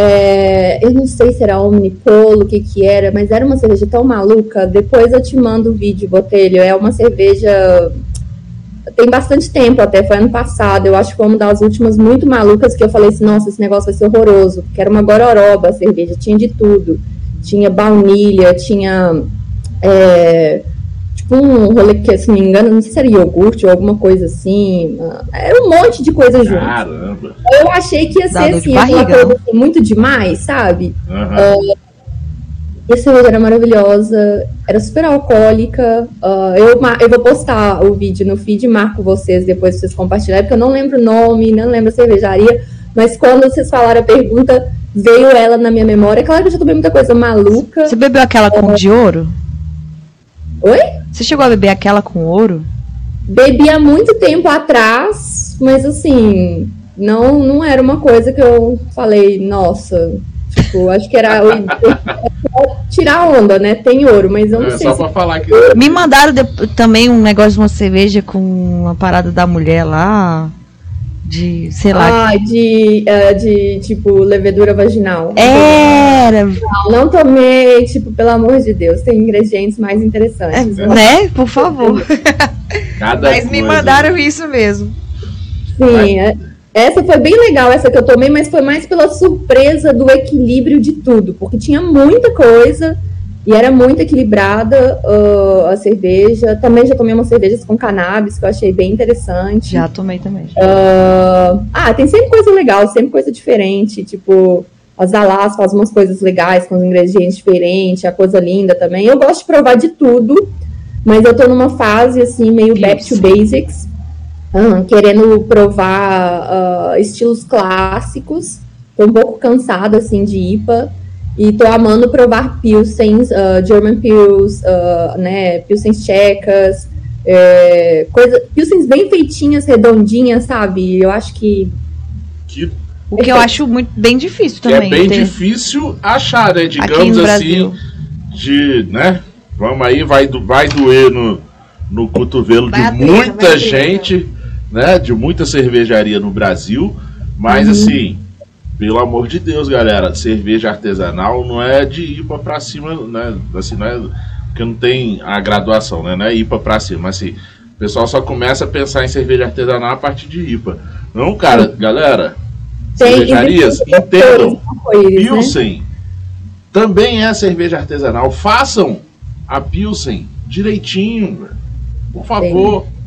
É, eu não sei se era Omnipolo, o que que era, mas era uma cerveja tão maluca. Depois eu te mando o vídeo, Botelho. É uma cerveja. Tem bastante tempo até, foi ano passado. Eu acho que foi uma das últimas muito malucas que eu falei assim: nossa, esse negócio vai ser horroroso. Porque era uma gororoba a cerveja, tinha de tudo. Tinha baunilha, tinha. É, tipo um rolê que, se não me engano, não sei se era iogurte ou alguma coisa assim. Era um monte de coisa junto. Caramba. Eu achei que ia ser assim, aquela coisa assim, muito demais, sabe? Uhum. Uh, e a cerveja era maravilhosa, era super alcoólica. Uh, eu, eu vou postar o vídeo no feed marco vocês depois vocês compartilharem, porque eu não lembro o nome, não lembro a cervejaria, mas quando vocês falaram a pergunta, veio ela na minha memória. Claro que eu já tomei muita coisa maluca. Você bebeu aquela com uh, de ouro? Oi? Você chegou a beber aquela com ouro? Bebi há muito tempo atrás, mas assim, não, não era uma coisa que eu falei, nossa, Tipo, acho que era tirar onda, né? Tem ouro, mas eu não é, sei. Só se... pra falar que. Me mandaram de... também um negócio de uma cerveja com uma parada da mulher lá. De, sei lá. Ah, de, uh, de tipo, levedura vaginal. Era! Não, não tomei, tipo, pelo amor de Deus, tem ingredientes mais interessantes. É, né? Por favor. Cada Mas me mandaram isso mesmo. Sim, é, essa foi bem legal, essa que eu tomei, mas foi mais pela surpresa do equilíbrio de tudo, porque tinha muita coisa e era muito equilibrada uh, a cerveja. Também já tomei umas cervejas com cannabis, que eu achei bem interessante. Já tomei também. Uh, ah, tem sempre coisa legal, sempre coisa diferente. Tipo, as Dallas faz umas coisas legais com os ingredientes diferentes, a coisa linda também. Eu gosto de provar de tudo, mas eu tô numa fase assim, meio Isso. back to basics querendo provar uh, estilos clássicos. Tô um pouco cansada, assim, de IPA. E tô amando provar Pilsens, uh, German Pils, uh, né, Pilsens tchecas, é, coisa, Pilsens bem feitinhas, redondinhas, sabe? Eu acho que... que... O que eu acho muito bem difícil também. é bem ter... difícil achar, né? Digamos assim, de, né? Vamos aí, vai, vai doer no, no cotovelo vai de muita gente né, de muita cervejaria no Brasil, mas uhum. assim, pelo amor de Deus, galera, cerveja artesanal não é de IPA para cima, né, assim, não é, porque não tem a graduação, né, não é IPA para cima, mas assim, o pessoal só começa a pensar em cerveja artesanal a partir de IPA. Não, cara, galera, tem, cervejarias, entendam, né? Pilsen né? também é cerveja artesanal, façam a Pilsen direitinho, por favor. Tem.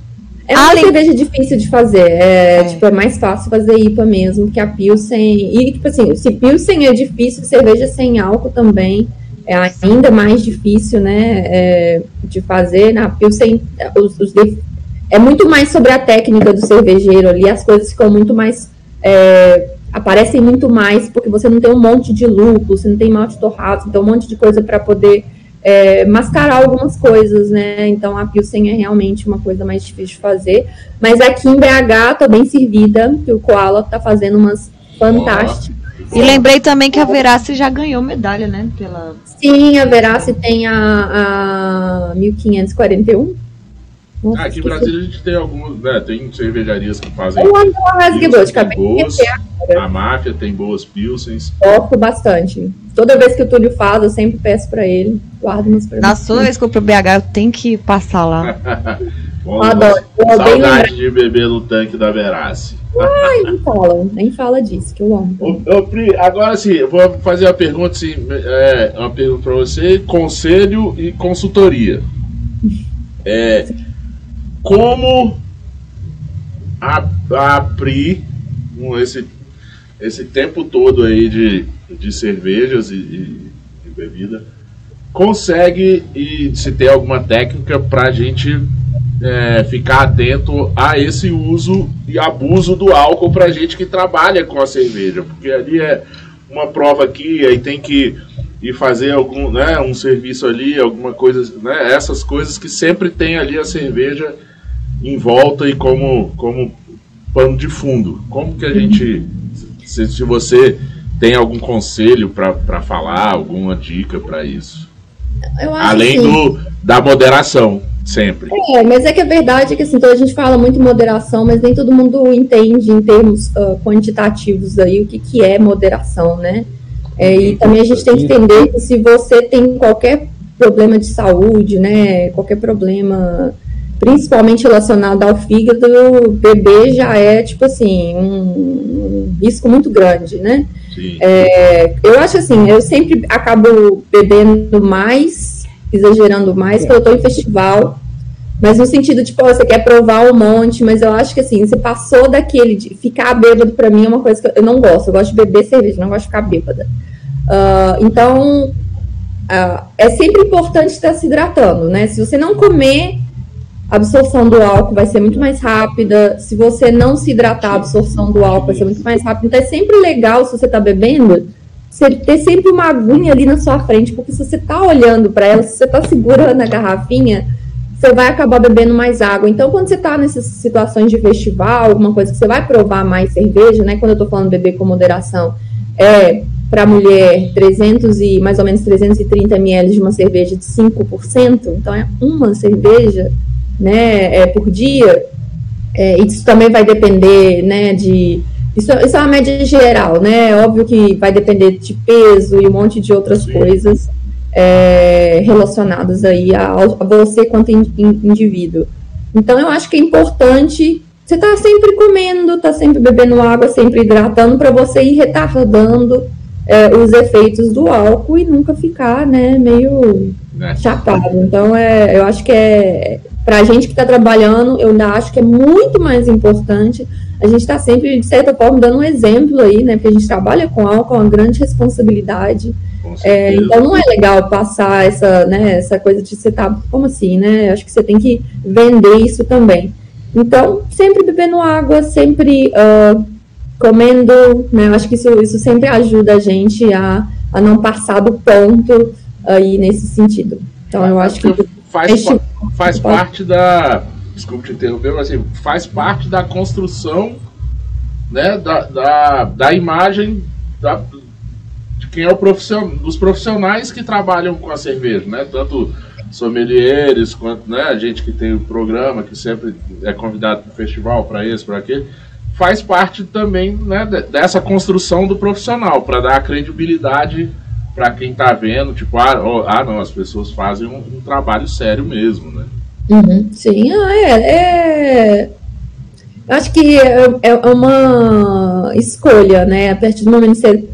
É uma Além... cerveja difícil de fazer. É, é, Tipo, é mais fácil fazer IPA mesmo que a Pilsen. E, tipo assim, se Pilsen é difícil, cerveja sem álcool também é ainda mais difícil, né? É, de fazer. Na Pilsen, os, os, é muito mais sobre a técnica do cervejeiro ali. As coisas ficam muito mais. É, aparecem muito mais porque você não tem um monte de lúpulo, você não tem malte torrado, você tem um monte de coisa para poder é, mascarar algumas coisas, né? Então a Pilsen é realmente uma coisa mais difícil de fazer. Mas aqui em BH tô bem servida, que o Koala tá fazendo umas fantásticas. E lembrei também que a Verace já ganhou medalha, né? Pela... Sim, a Verace tem a, a 1541. Nossa, ah, aqui no Brasil a gente tem algumas, né? Tem cervejarias que fazem. O Rasguebot, acabei boas, A máfia tem boas pilsens. Gosto bastante. Toda vez que o Túlio faz, eu sempre peço pra ele. Guardo umas pra Na toda vez que eu pro BH, eu tenho que passar lá. Bom, Adoro. Saudade de beber no tanque da Verace. Ai, nem fala, nem fala disso, que eu amo. Ô, ô, Pri, agora sim, vou fazer uma pergunta, assim, é, uma pergunta pra você: conselho e consultoria. É, como a, a com esse, esse tempo todo aí de, de cervejas e, e, bebida, consegue e se tem alguma técnica para a gente é, ficar atento a esse uso e abuso do álcool para gente que trabalha com a cerveja, porque ali é uma prova aqui, aí tem que ir fazer algum, né, um serviço ali, alguma coisa, né, essas coisas que sempre tem ali a cerveja em volta e como, como pano de fundo. Como que a gente, se, se você tem algum conselho para falar, alguma dica para isso? Além assim, do, da moderação, sempre. É, mas é que a verdade é que assim, então a gente fala muito em moderação, mas nem todo mundo entende em termos uh, quantitativos aí o que, que é moderação, né? É, e também a gente tem que entender que se você tem qualquer problema de saúde, né, qualquer problema principalmente relacionado ao fígado, bebê já é, tipo assim, um, risco muito grande, né? É, eu acho assim, eu sempre acabo bebendo mais, exagerando mais, quando eu estou em festival, Mas no sentido, tipo, você quer provar um monte, mas eu acho que assim, você passou daquele de ficar bêbado para mim é uma coisa que eu não gosto. Eu gosto de beber cerveja, não gosto de ficar bêbada. Uh, então, uh, é sempre importante estar se hidratando, né? Se você não comer, a absorção do álcool vai ser muito mais rápida. Se você não se hidratar, a absorção do álcool vai ser muito mais rápida. Então, é sempre legal, se você está bebendo, você ter sempre uma aguinha ali na sua frente, porque se você está olhando para ela, se você está segurando a garrafinha você vai acabar bebendo mais água. Então, quando você está nessas situações de festival, alguma coisa que você vai provar mais cerveja, né? Quando eu estou falando beber com moderação, é para mulher 300 e mais ou menos 330 ml de uma cerveja de 5%, então é uma cerveja, né, é, por dia. É, isso também vai depender, né, de isso, isso é uma média geral, né? É óbvio que vai depender de peso e um monte de outras coisas é, relacionadas aí a, a, você quanto in, in, indivíduo. Então eu acho que é importante você estar tá sempre comendo, tá sempre bebendo água, sempre hidratando para você ir retardando é, os efeitos do álcool e nunca ficar, né, meio é. chapado. Então é, eu acho que é para a gente que está trabalhando, eu ainda acho que é muito mais importante a gente está sempre, de certa forma, dando um exemplo aí, né? Porque a gente trabalha com álcool, é uma grande responsabilidade. É, então não é legal passar essa, né, essa coisa de você tá, como assim, né? Acho que você tem que vender isso também. Então, sempre bebendo água, sempre uh, comendo, né? Acho que isso, isso sempre ajuda a gente a, a não passar do ponto aí nesse sentido. Então, eu acho que faz, este... faz parte da desculpe te interromper, mas assim, faz parte da construção né, da, da, da imagem da, de quem é o profissional, dos profissionais que trabalham com a cerveja, né? Tanto sommeliers quanto né, a gente que tem o programa, que sempre é convidado para o festival, para esse, para aquele, faz parte também né, dessa construção do profissional, para dar credibilidade para quem está vendo, tipo, ah, oh, ah, não, as pessoas fazem um, um trabalho sério mesmo, né? Uhum, sim, ah, é, é, Acho que é, é, uma escolha, né? A partir do momento que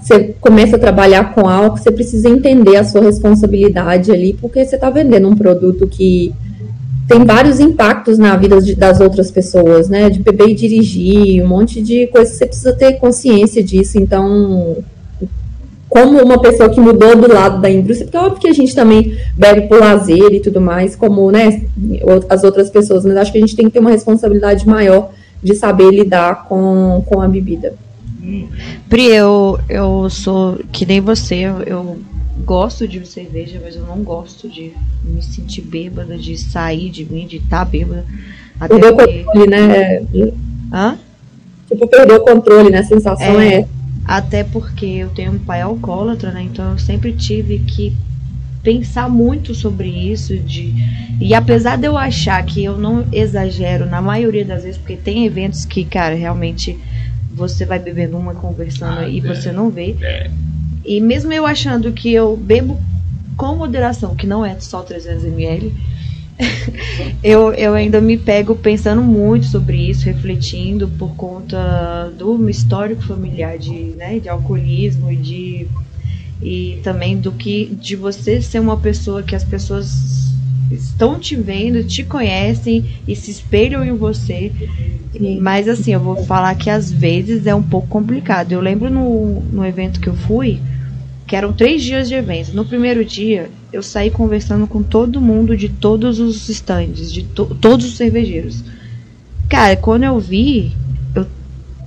você, começa a trabalhar com álcool, você precisa entender a sua responsabilidade ali, porque você está vendendo um produto que tem vários impactos na vida de, das outras pessoas, né? De beber e dirigir, um monte de coisas, você precisa ter consciência disso. Então, como uma pessoa que mudou do lado da indústria, porque é óbvio que a gente também bebe por lazer e tudo mais, como né, as outras pessoas, mas acho que a gente tem que ter uma responsabilidade maior de saber lidar com, com a bebida. Pri, eu, eu sou que nem você, eu, eu gosto de cerveja, mas eu não gosto de me sentir bêbada, de sair de mim, de estar tá bêbada. Até perdeu o controle, né? Hã? Tipo, perdeu o controle, né? A sensação é, é até porque eu tenho um pai alcoólatra, né? Então eu sempre tive que pensar muito sobre isso de e apesar de eu achar que eu não exagero na maioria das vezes porque tem eventos que cara realmente você vai bebendo uma conversando ah, e é, você não vê é. e mesmo eu achando que eu bebo com moderação que não é só 300 ml eu, eu ainda me pego pensando muito sobre isso, refletindo por conta do histórico familiar de, né, de alcoolismo e de e também do que de você ser uma pessoa que as pessoas estão te vendo, te conhecem e se espelham em você. Mas assim, eu vou falar que às vezes é um pouco complicado. Eu lembro no, no evento que eu fui, que eram três dias de evento. No primeiro dia, eu saí conversando com todo mundo de todos os stands, de to todos os cervejeiros. Cara, quando eu vi, eu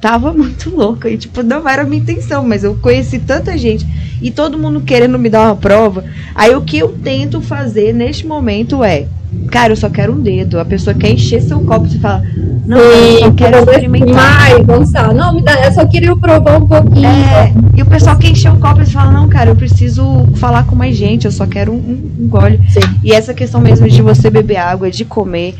tava muito louca. E, tipo, não era a minha intenção, mas eu conheci tanta gente e todo mundo querendo me dar uma prova. Aí o que eu tento fazer neste momento é Cara, eu só quero um dedo. A pessoa quer encher seu copo. Você fala, não, Sim, eu só quero experimentar. Mais, Gonçalo. Não, me dá, eu só queria provar um pouquinho. É, e o pessoal quer encher o copo e fala, não, cara, eu preciso falar com mais gente, eu só quero um, um, um gole. Sim. E essa questão mesmo de você beber água, de comer.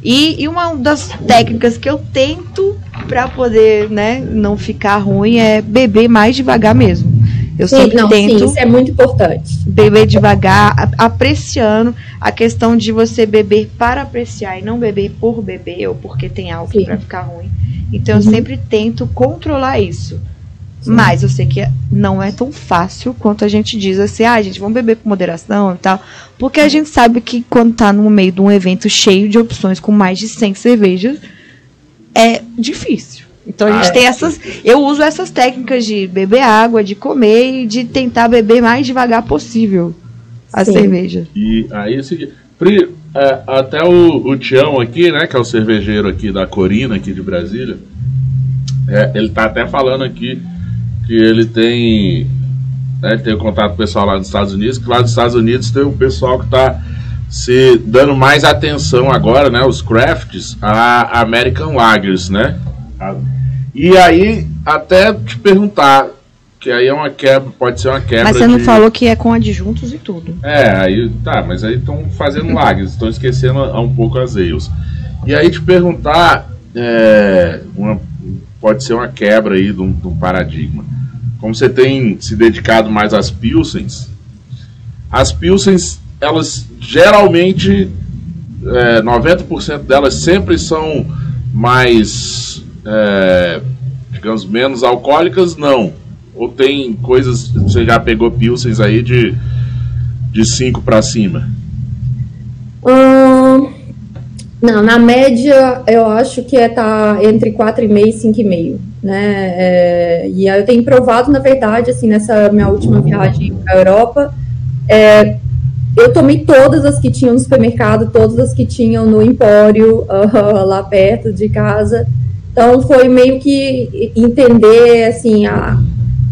E, e uma das técnicas que eu tento para poder, né, não ficar ruim é beber mais devagar mesmo. Eu sim, sempre não, tento. Sim, isso é muito importante. Beber devagar, apreciando a questão de você beber para apreciar e não beber por beber ou porque tem álcool para ficar ruim. Então uhum. eu sempre tento controlar isso. Mas eu sei que não é tão fácil quanto a gente diz assim, ah, gente, vamos beber com moderação e tal. Porque a gente sabe que quando tá no meio de um evento cheio de opções com mais de 100 cervejas, é difícil. Então a gente ah, tem essas. Eu uso essas técnicas de beber água, de comer e de tentar beber mais devagar possível a Sim. cerveja. E aí é o seguinte. Pri, é, até o, o Tião aqui, né, que é o cervejeiro aqui da Corina, aqui de Brasília, é, ele tá até falando aqui que ele tem, né, tem contato com o pessoal lá nos Estados Unidos, que lá nos Estados Unidos tem um pessoal que está se dando mais atenção agora, né, os crafts, a American Lagers, né? E aí, até te perguntar, que aí é uma quebra, pode ser uma quebra. Mas você não de... falou que é com adjuntos e tudo. É, aí tá, mas aí estão fazendo lagers, estão esquecendo um pouco as ales. E aí te perguntar, é, uma, pode ser uma quebra aí de um, de um paradigma como você tem se dedicado mais às Pilsens, as Pilsens, elas geralmente, é, 90% delas sempre são mais, é, digamos, menos alcoólicas, não. Ou tem coisas, você já pegou Pilsens aí de, de 5 para cima? Hum, não, na média eu acho que é tá entre 4,5 e 5,5, né? É, e eu tenho provado, na verdade, assim, nessa minha última viagem para a Europa, é, eu tomei todas as que tinham no supermercado, todas as que tinham no empório, uh, lá perto de casa. Então foi meio que entender, assim, a,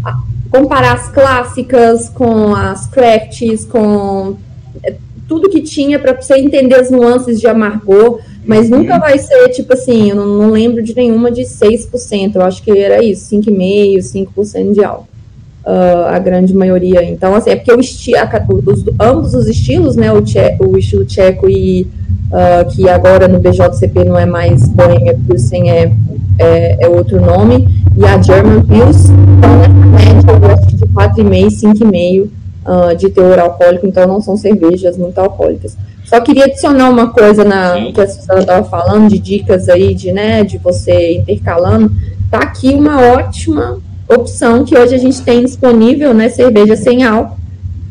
a comparar as clássicas com as crafts, com tudo que tinha para você entender as nuances de amargor, mas uhum. nunca vai ser tipo assim, eu não, não, lembro de nenhuma de 6%, eu acho que era isso, 5,5%, 5% de álcool. Uh, a grande maioria. Então, assim, é porque o esti os, ambos os estilos, né, o, tche o estilo tcheco e uh, que agora no BJCP não é mais Bohemia Pilsen, é, é, é, outro nome, e a German Pils, então, nessa média, eu acho de 4,5%, 5,5%, uh, de teor alcoólico, então não são cervejas muito alcoólicas. Só queria adicionar uma coisa na Sim. que a Susana estava falando, de dicas aí, de, né, de você intercalando. Tá aqui uma ótima opção que hoje a gente tem disponível, né, cerveja sem álcool.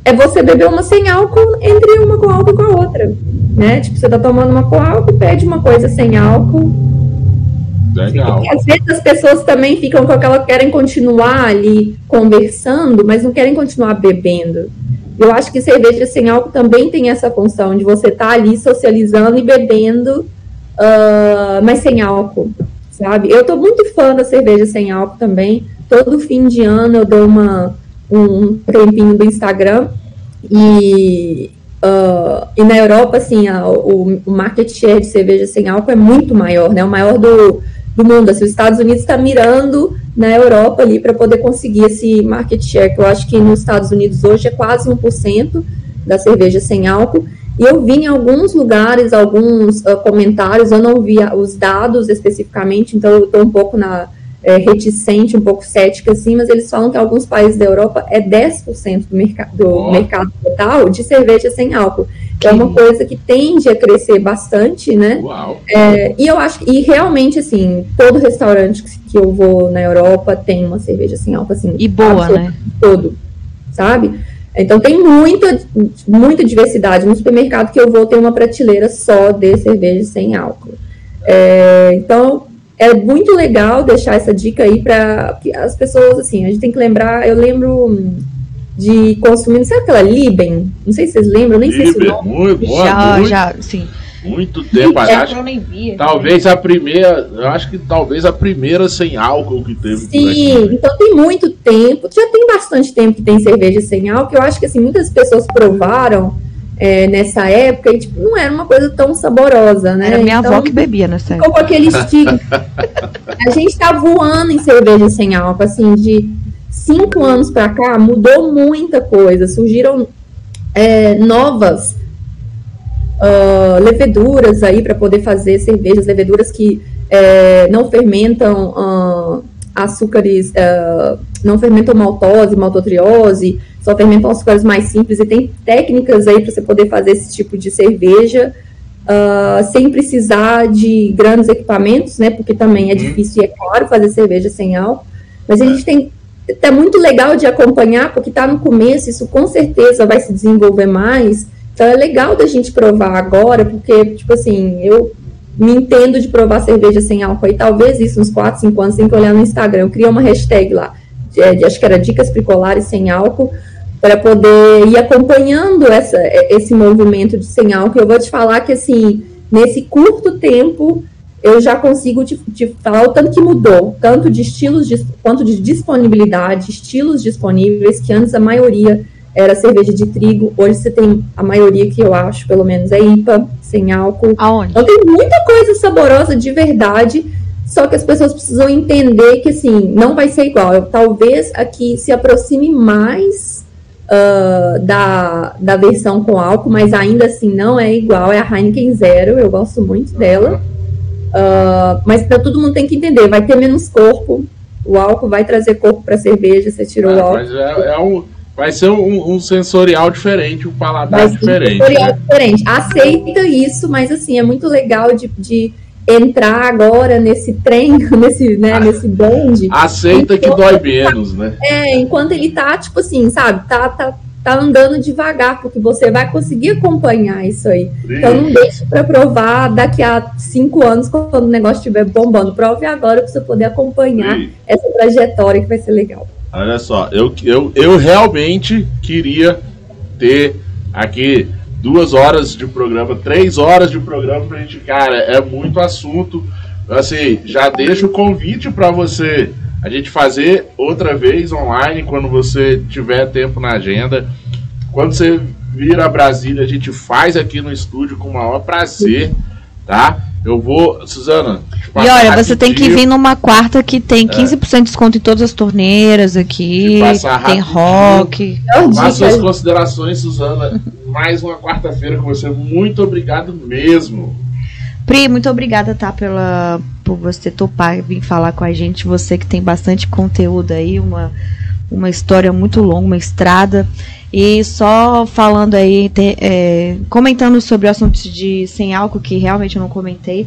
É você beber uma sem álcool entre uma com álcool e com a outra, né? Tipo, você tá tomando uma com álcool, pede uma coisa sem álcool, Legal. Porque às vezes as pessoas também ficam com aquela, querem continuar ali conversando, mas não querem continuar bebendo. Eu acho que cerveja sem álcool também tem essa função de você estar tá ali socializando e bebendo, uh, mas sem álcool, sabe? Eu tô muito fã da cerveja sem álcool também. Todo fim de ano eu dou uma, um tempinho do Instagram e, uh, e na Europa, assim, a, o, o market share de cerveja sem álcool é muito maior, né? O maior do, do mundo. Assim, os Estados Unidos está mirando na Europa ali para poder conseguir esse market share, que eu acho que nos Estados Unidos hoje é quase 1% da cerveja sem álcool. E eu vi em alguns lugares, alguns uh, comentários, eu não vi os dados especificamente, então eu estou um pouco na é, reticente, um pouco cética, assim, mas eles falam que alguns países da Europa é 10% do, merc do oh. mercado total de cerveja sem álcool que é uma coisa que tende a crescer bastante, né? Uau. É, e eu acho e realmente assim, todo restaurante que eu vou na Europa tem uma cerveja assim alta assim. E boa, né? Todo, sabe? Então tem muita, muita diversidade. No supermercado que eu vou tem uma prateleira só de cerveja sem álcool. É, então é muito legal deixar essa dica aí para as pessoas assim. A gente tem que lembrar. Eu lembro de consumir, sabe aquela Liben? Não sei se vocês lembram, nem Liben, sei se o nome. Muito, boa, já, muito, já, sim. Muito tempo, é, acho, talvez a primeira, eu acho que talvez a primeira sem álcool que teve. Sim, então tem muito tempo, já tem bastante tempo que tem cerveja sem álcool, eu acho que assim, muitas pessoas provaram é, nessa época e tipo, não era uma coisa tão saborosa, né? Era minha então, avó que bebia nessa época. Com aquele estigma. a gente tá voando em cerveja sem álcool, assim, de cinco anos para cá mudou muita coisa, surgiram é, novas uh, leveduras aí para poder fazer cervejas, leveduras que é, não fermentam uh, açúcares, uh, não fermentam maltose, maltotriose, só fermentam açúcares mais simples e tem técnicas aí para você poder fazer esse tipo de cerveja sem precisar de grandes equipamentos, né? Porque também é uhum. difícil e é caro fazer cerveja sem álcool. Mas a gente tem é muito legal de acompanhar, porque está no começo, isso com certeza vai se desenvolver mais. Então é legal da gente provar agora, porque, tipo assim, eu me entendo de provar cerveja sem álcool e talvez isso uns 4, 5 anos, tem que olhar no Instagram. Eu criei uma hashtag lá, de, de, acho que era dicas picolares sem álcool, para poder ir acompanhando essa, esse movimento de sem álcool. Eu vou te falar que, assim, nesse curto tempo, eu já consigo te, te, falar o tanto que mudou, tanto de estilos, de, quanto de disponibilidade, estilos disponíveis, que antes a maioria era cerveja de trigo, hoje você tem a maioria que eu acho, pelo menos, é IPA, sem álcool. Aonde? Então tem muita coisa saborosa de verdade, só que as pessoas precisam entender que, assim, não vai ser igual. Eu, talvez aqui se aproxime mais uh, da, da versão com álcool, mas ainda assim não é igual, é a Heineken Zero, eu gosto muito dela. Uh, mas para todo mundo tem que entender, vai ter menos corpo. O álcool vai trazer corpo para cerveja, você tirou o álcool. Mas é, é um, vai ser um, um, sensorial diferente, um paladar diferente. Um sensorial né? diferente. Aceita isso, mas assim, é muito legal de, de entrar agora nesse trem, nesse, né, ah, nesse bonde. Aceita que dói menos, né? É, enquanto ele tá, tipo assim, sabe, tá, tá tá andando devagar, porque você vai conseguir acompanhar isso aí. Sim. Então não deixe para provar daqui a cinco anos, quando o negócio estiver bombando. Prove agora para você poder acompanhar Sim. essa trajetória que vai ser legal. Olha só, eu, eu, eu realmente queria ter aqui duas horas de programa, três horas de programa pra gente, cara, é muito assunto. Assim, já deixo o convite para você a gente fazer outra vez online quando você tiver tempo na agenda. Quando você vir a Brasília, a gente faz aqui no estúdio com o maior prazer, tá? Eu vou, Suzana. E olha, você tem que vir numa quarta que tem 15% é. de desconto em todas as torneiras aqui. Tem rock. Faça suas considerações, Suzana. Mais uma quarta-feira com você. Muito obrigado mesmo. Pri, muito obrigada, tá, pela, por você topar vir falar com a gente. Você que tem bastante conteúdo aí, uma, uma história muito longa, uma estrada. E só falando aí, te, é, comentando sobre o assunto de sem álcool, que realmente eu não comentei.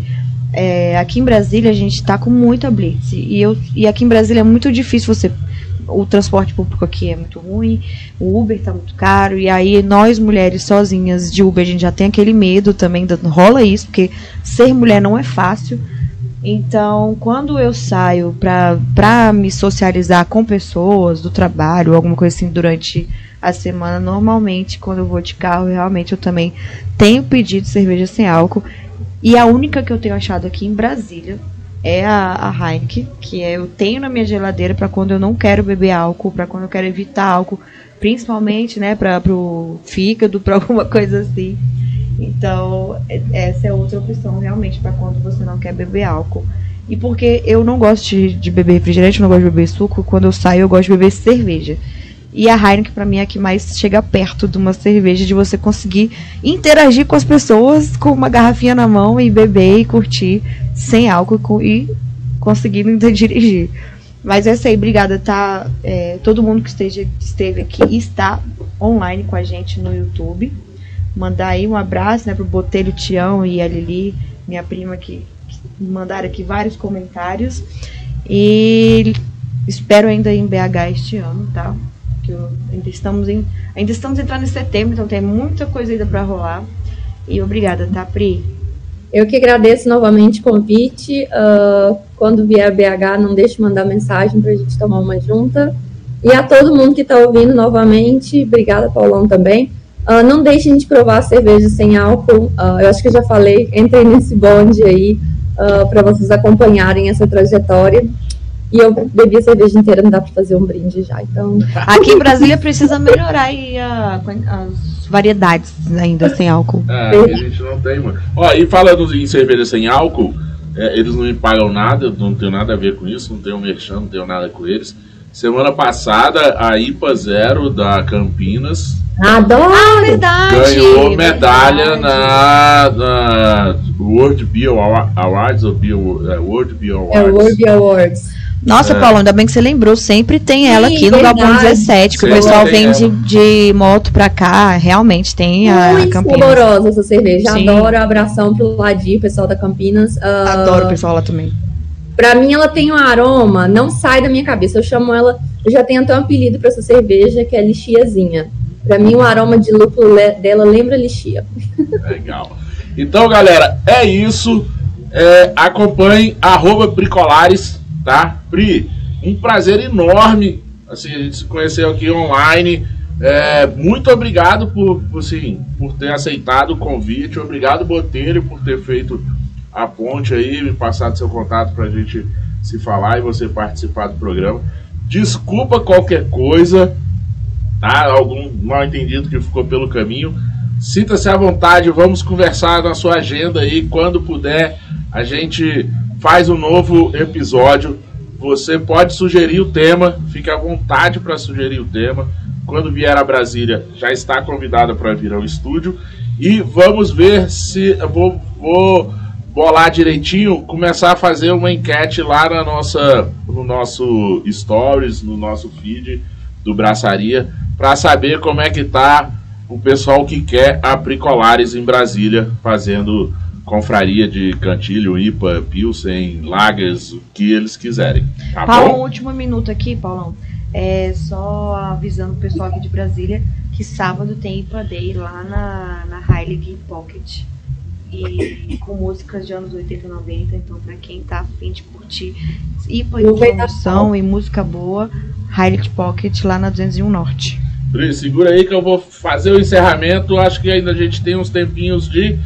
É, aqui em Brasília a gente está com muita blitz. E, eu, e aqui em Brasília é muito difícil você o transporte público aqui é muito ruim, o Uber tá muito caro, e aí nós mulheres sozinhas de Uber, a gente já tem aquele medo também, rola isso, porque ser mulher não é fácil. Então, quando eu saio pra, pra me socializar com pessoas do trabalho, alguma coisa assim, durante a semana, normalmente, quando eu vou de carro, realmente eu também tenho pedido cerveja sem álcool. E a única que eu tenho achado aqui em Brasília é a, a Heineken, que é, eu tenho na minha geladeira para quando eu não quero beber álcool, para quando eu quero evitar álcool, principalmente, né, para pro fígado, para alguma coisa assim. Então, é, essa é outra opção realmente para quando você não quer beber álcool. E porque eu não gosto de, de beber refrigerante, eu não gosto de beber suco, quando eu saio eu gosto de beber cerveja. E a Heineken, para mim, é a que mais chega perto de uma cerveja, de você conseguir interagir com as pessoas com uma garrafinha na mão e beber e curtir sem álcool e conseguindo dirigir. Mas é isso aí, obrigada, tá? É, todo mundo que esteja, esteve aqui está online com a gente no YouTube. Mandar aí um abraço né, pro Botelho Tião e a Lili, minha prima, que, que mandaram aqui vários comentários. E espero ainda em BH este ano, tá? Ainda estamos em, ainda estamos entrando em setembro, então tem muita coisa ainda para rolar. E obrigada, tá, Pri? Eu que agradeço novamente o convite. Uh, quando vier a BH, não deixe de mandar mensagem para a gente tomar uma junta. E a todo mundo que está ouvindo novamente, obrigada, Paulão, também. Uh, não deixem de provar cerveja sem álcool. Uh, eu acho que eu já falei, entrei nesse bonde aí para vocês acompanharem essa trajetória. E eu bebi a cerveja inteira, não dá para fazer um brinde já. Então. Aqui em Brasília precisa melhorar aí a, as variedades ainda sem álcool. É, a gente não tem, mano. Ó, e falando em cerveja sem álcool, é, eles não me pagam nada, não tenho nada a ver com isso, não tenho merchan, não tenho nada com eles. Semana passada, a IPA Zero da Campinas. Adoro! Ah, verdade! Ganhou medalha na, na World Beer Awards, ou Beer, é, World Beer Awards. É, World Beer Awards. Nossa, é. Paulo, ainda bem que você lembrou. Sempre tem ela Sim, aqui no Galpão 17, que o pessoal vem de, de, moto pra cá. Realmente tem a Muito Campinas. saborosa essa cerveja. Sim. Adoro. Abração pro Ladir, pessoal da Campinas. Uh, Adoro o pessoal lá também. Pra mim, ela tem um aroma, não sai da minha cabeça. Eu chamo ela Eu já tenho até um apelido para essa cerveja, que é lixiazinha. Para mim, o aroma de lúpulo dela lembra lixia. Legal. Então, galera, é isso. É, acompanhe arroba Bricolares, tá? Pri, um prazer enorme. Assim, a gente se conheceu aqui online. É, muito obrigado por, assim, por ter aceitado o convite. Obrigado, Botelho, por ter feito a ponte aí, me passado seu contato para a gente se falar e você participar do programa. Desculpa qualquer coisa, tá? Algum mal entendido que ficou pelo caminho. Sinta-se à vontade, vamos conversar na sua agenda aí. Quando puder, a gente faz um novo episódio. Você pode sugerir o tema, fique à vontade para sugerir o tema. Quando vier a Brasília, já está convidada para vir ao estúdio. E vamos ver se. Vou, vou bolar direitinho, começar a fazer uma enquete lá na nossa, no nosso stories, no nosso feed do Braçaria, para saber como é que tá o pessoal que quer a Bricolares em Brasília, fazendo confraria de cantilho, IPA, Pilsen, Lagers, o que eles quiserem. Tá Paulo, bom? um último minuto aqui, Paulão. É só avisando o pessoal aqui de Brasília que sábado tem IPA Day lá na, na Heineken Pocket e com músicas de anos 80 e 90. Então, para quem tá afim de curtir IPA e promoção e música boa, Highlight Pocket lá na 201 Norte. Pri, segura aí que eu vou fazer o encerramento. Acho que ainda a gente tem uns tempinhos de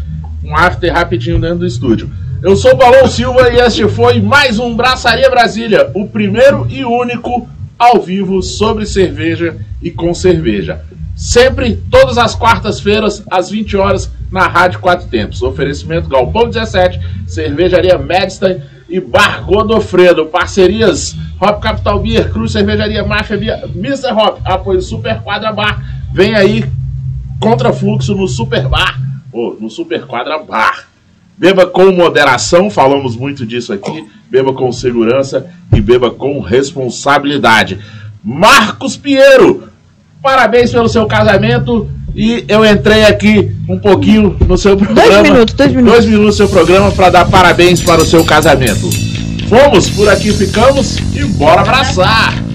um after rapidinho dentro do estúdio. Eu sou o Balão Silva e este foi mais um Braçaria Brasília, o primeiro e único ao vivo sobre cerveja e com cerveja. Sempre, todas as quartas-feiras, às 20 horas, na Rádio Quatro Tempos. Oferecimento Galpão 17, Cervejaria Medstein e Bar Godofredo. Parcerias Hop Capital Beer, Cruz Cervejaria Máfia Beer, Mr. Hop, apoio Super Quadra Bar. Vem aí, contrafluxo no Super Bar, ou no Super Quadra Bar. Beba com moderação, falamos muito disso aqui. Beba com segurança e beba com responsabilidade. Marcos Pinheiro, parabéns pelo seu casamento. E eu entrei aqui um pouquinho no seu programa. Dois minutos, dois minutos. Dois minutos no seu programa para dar parabéns para o seu casamento. Fomos, por aqui ficamos e bora abraçar!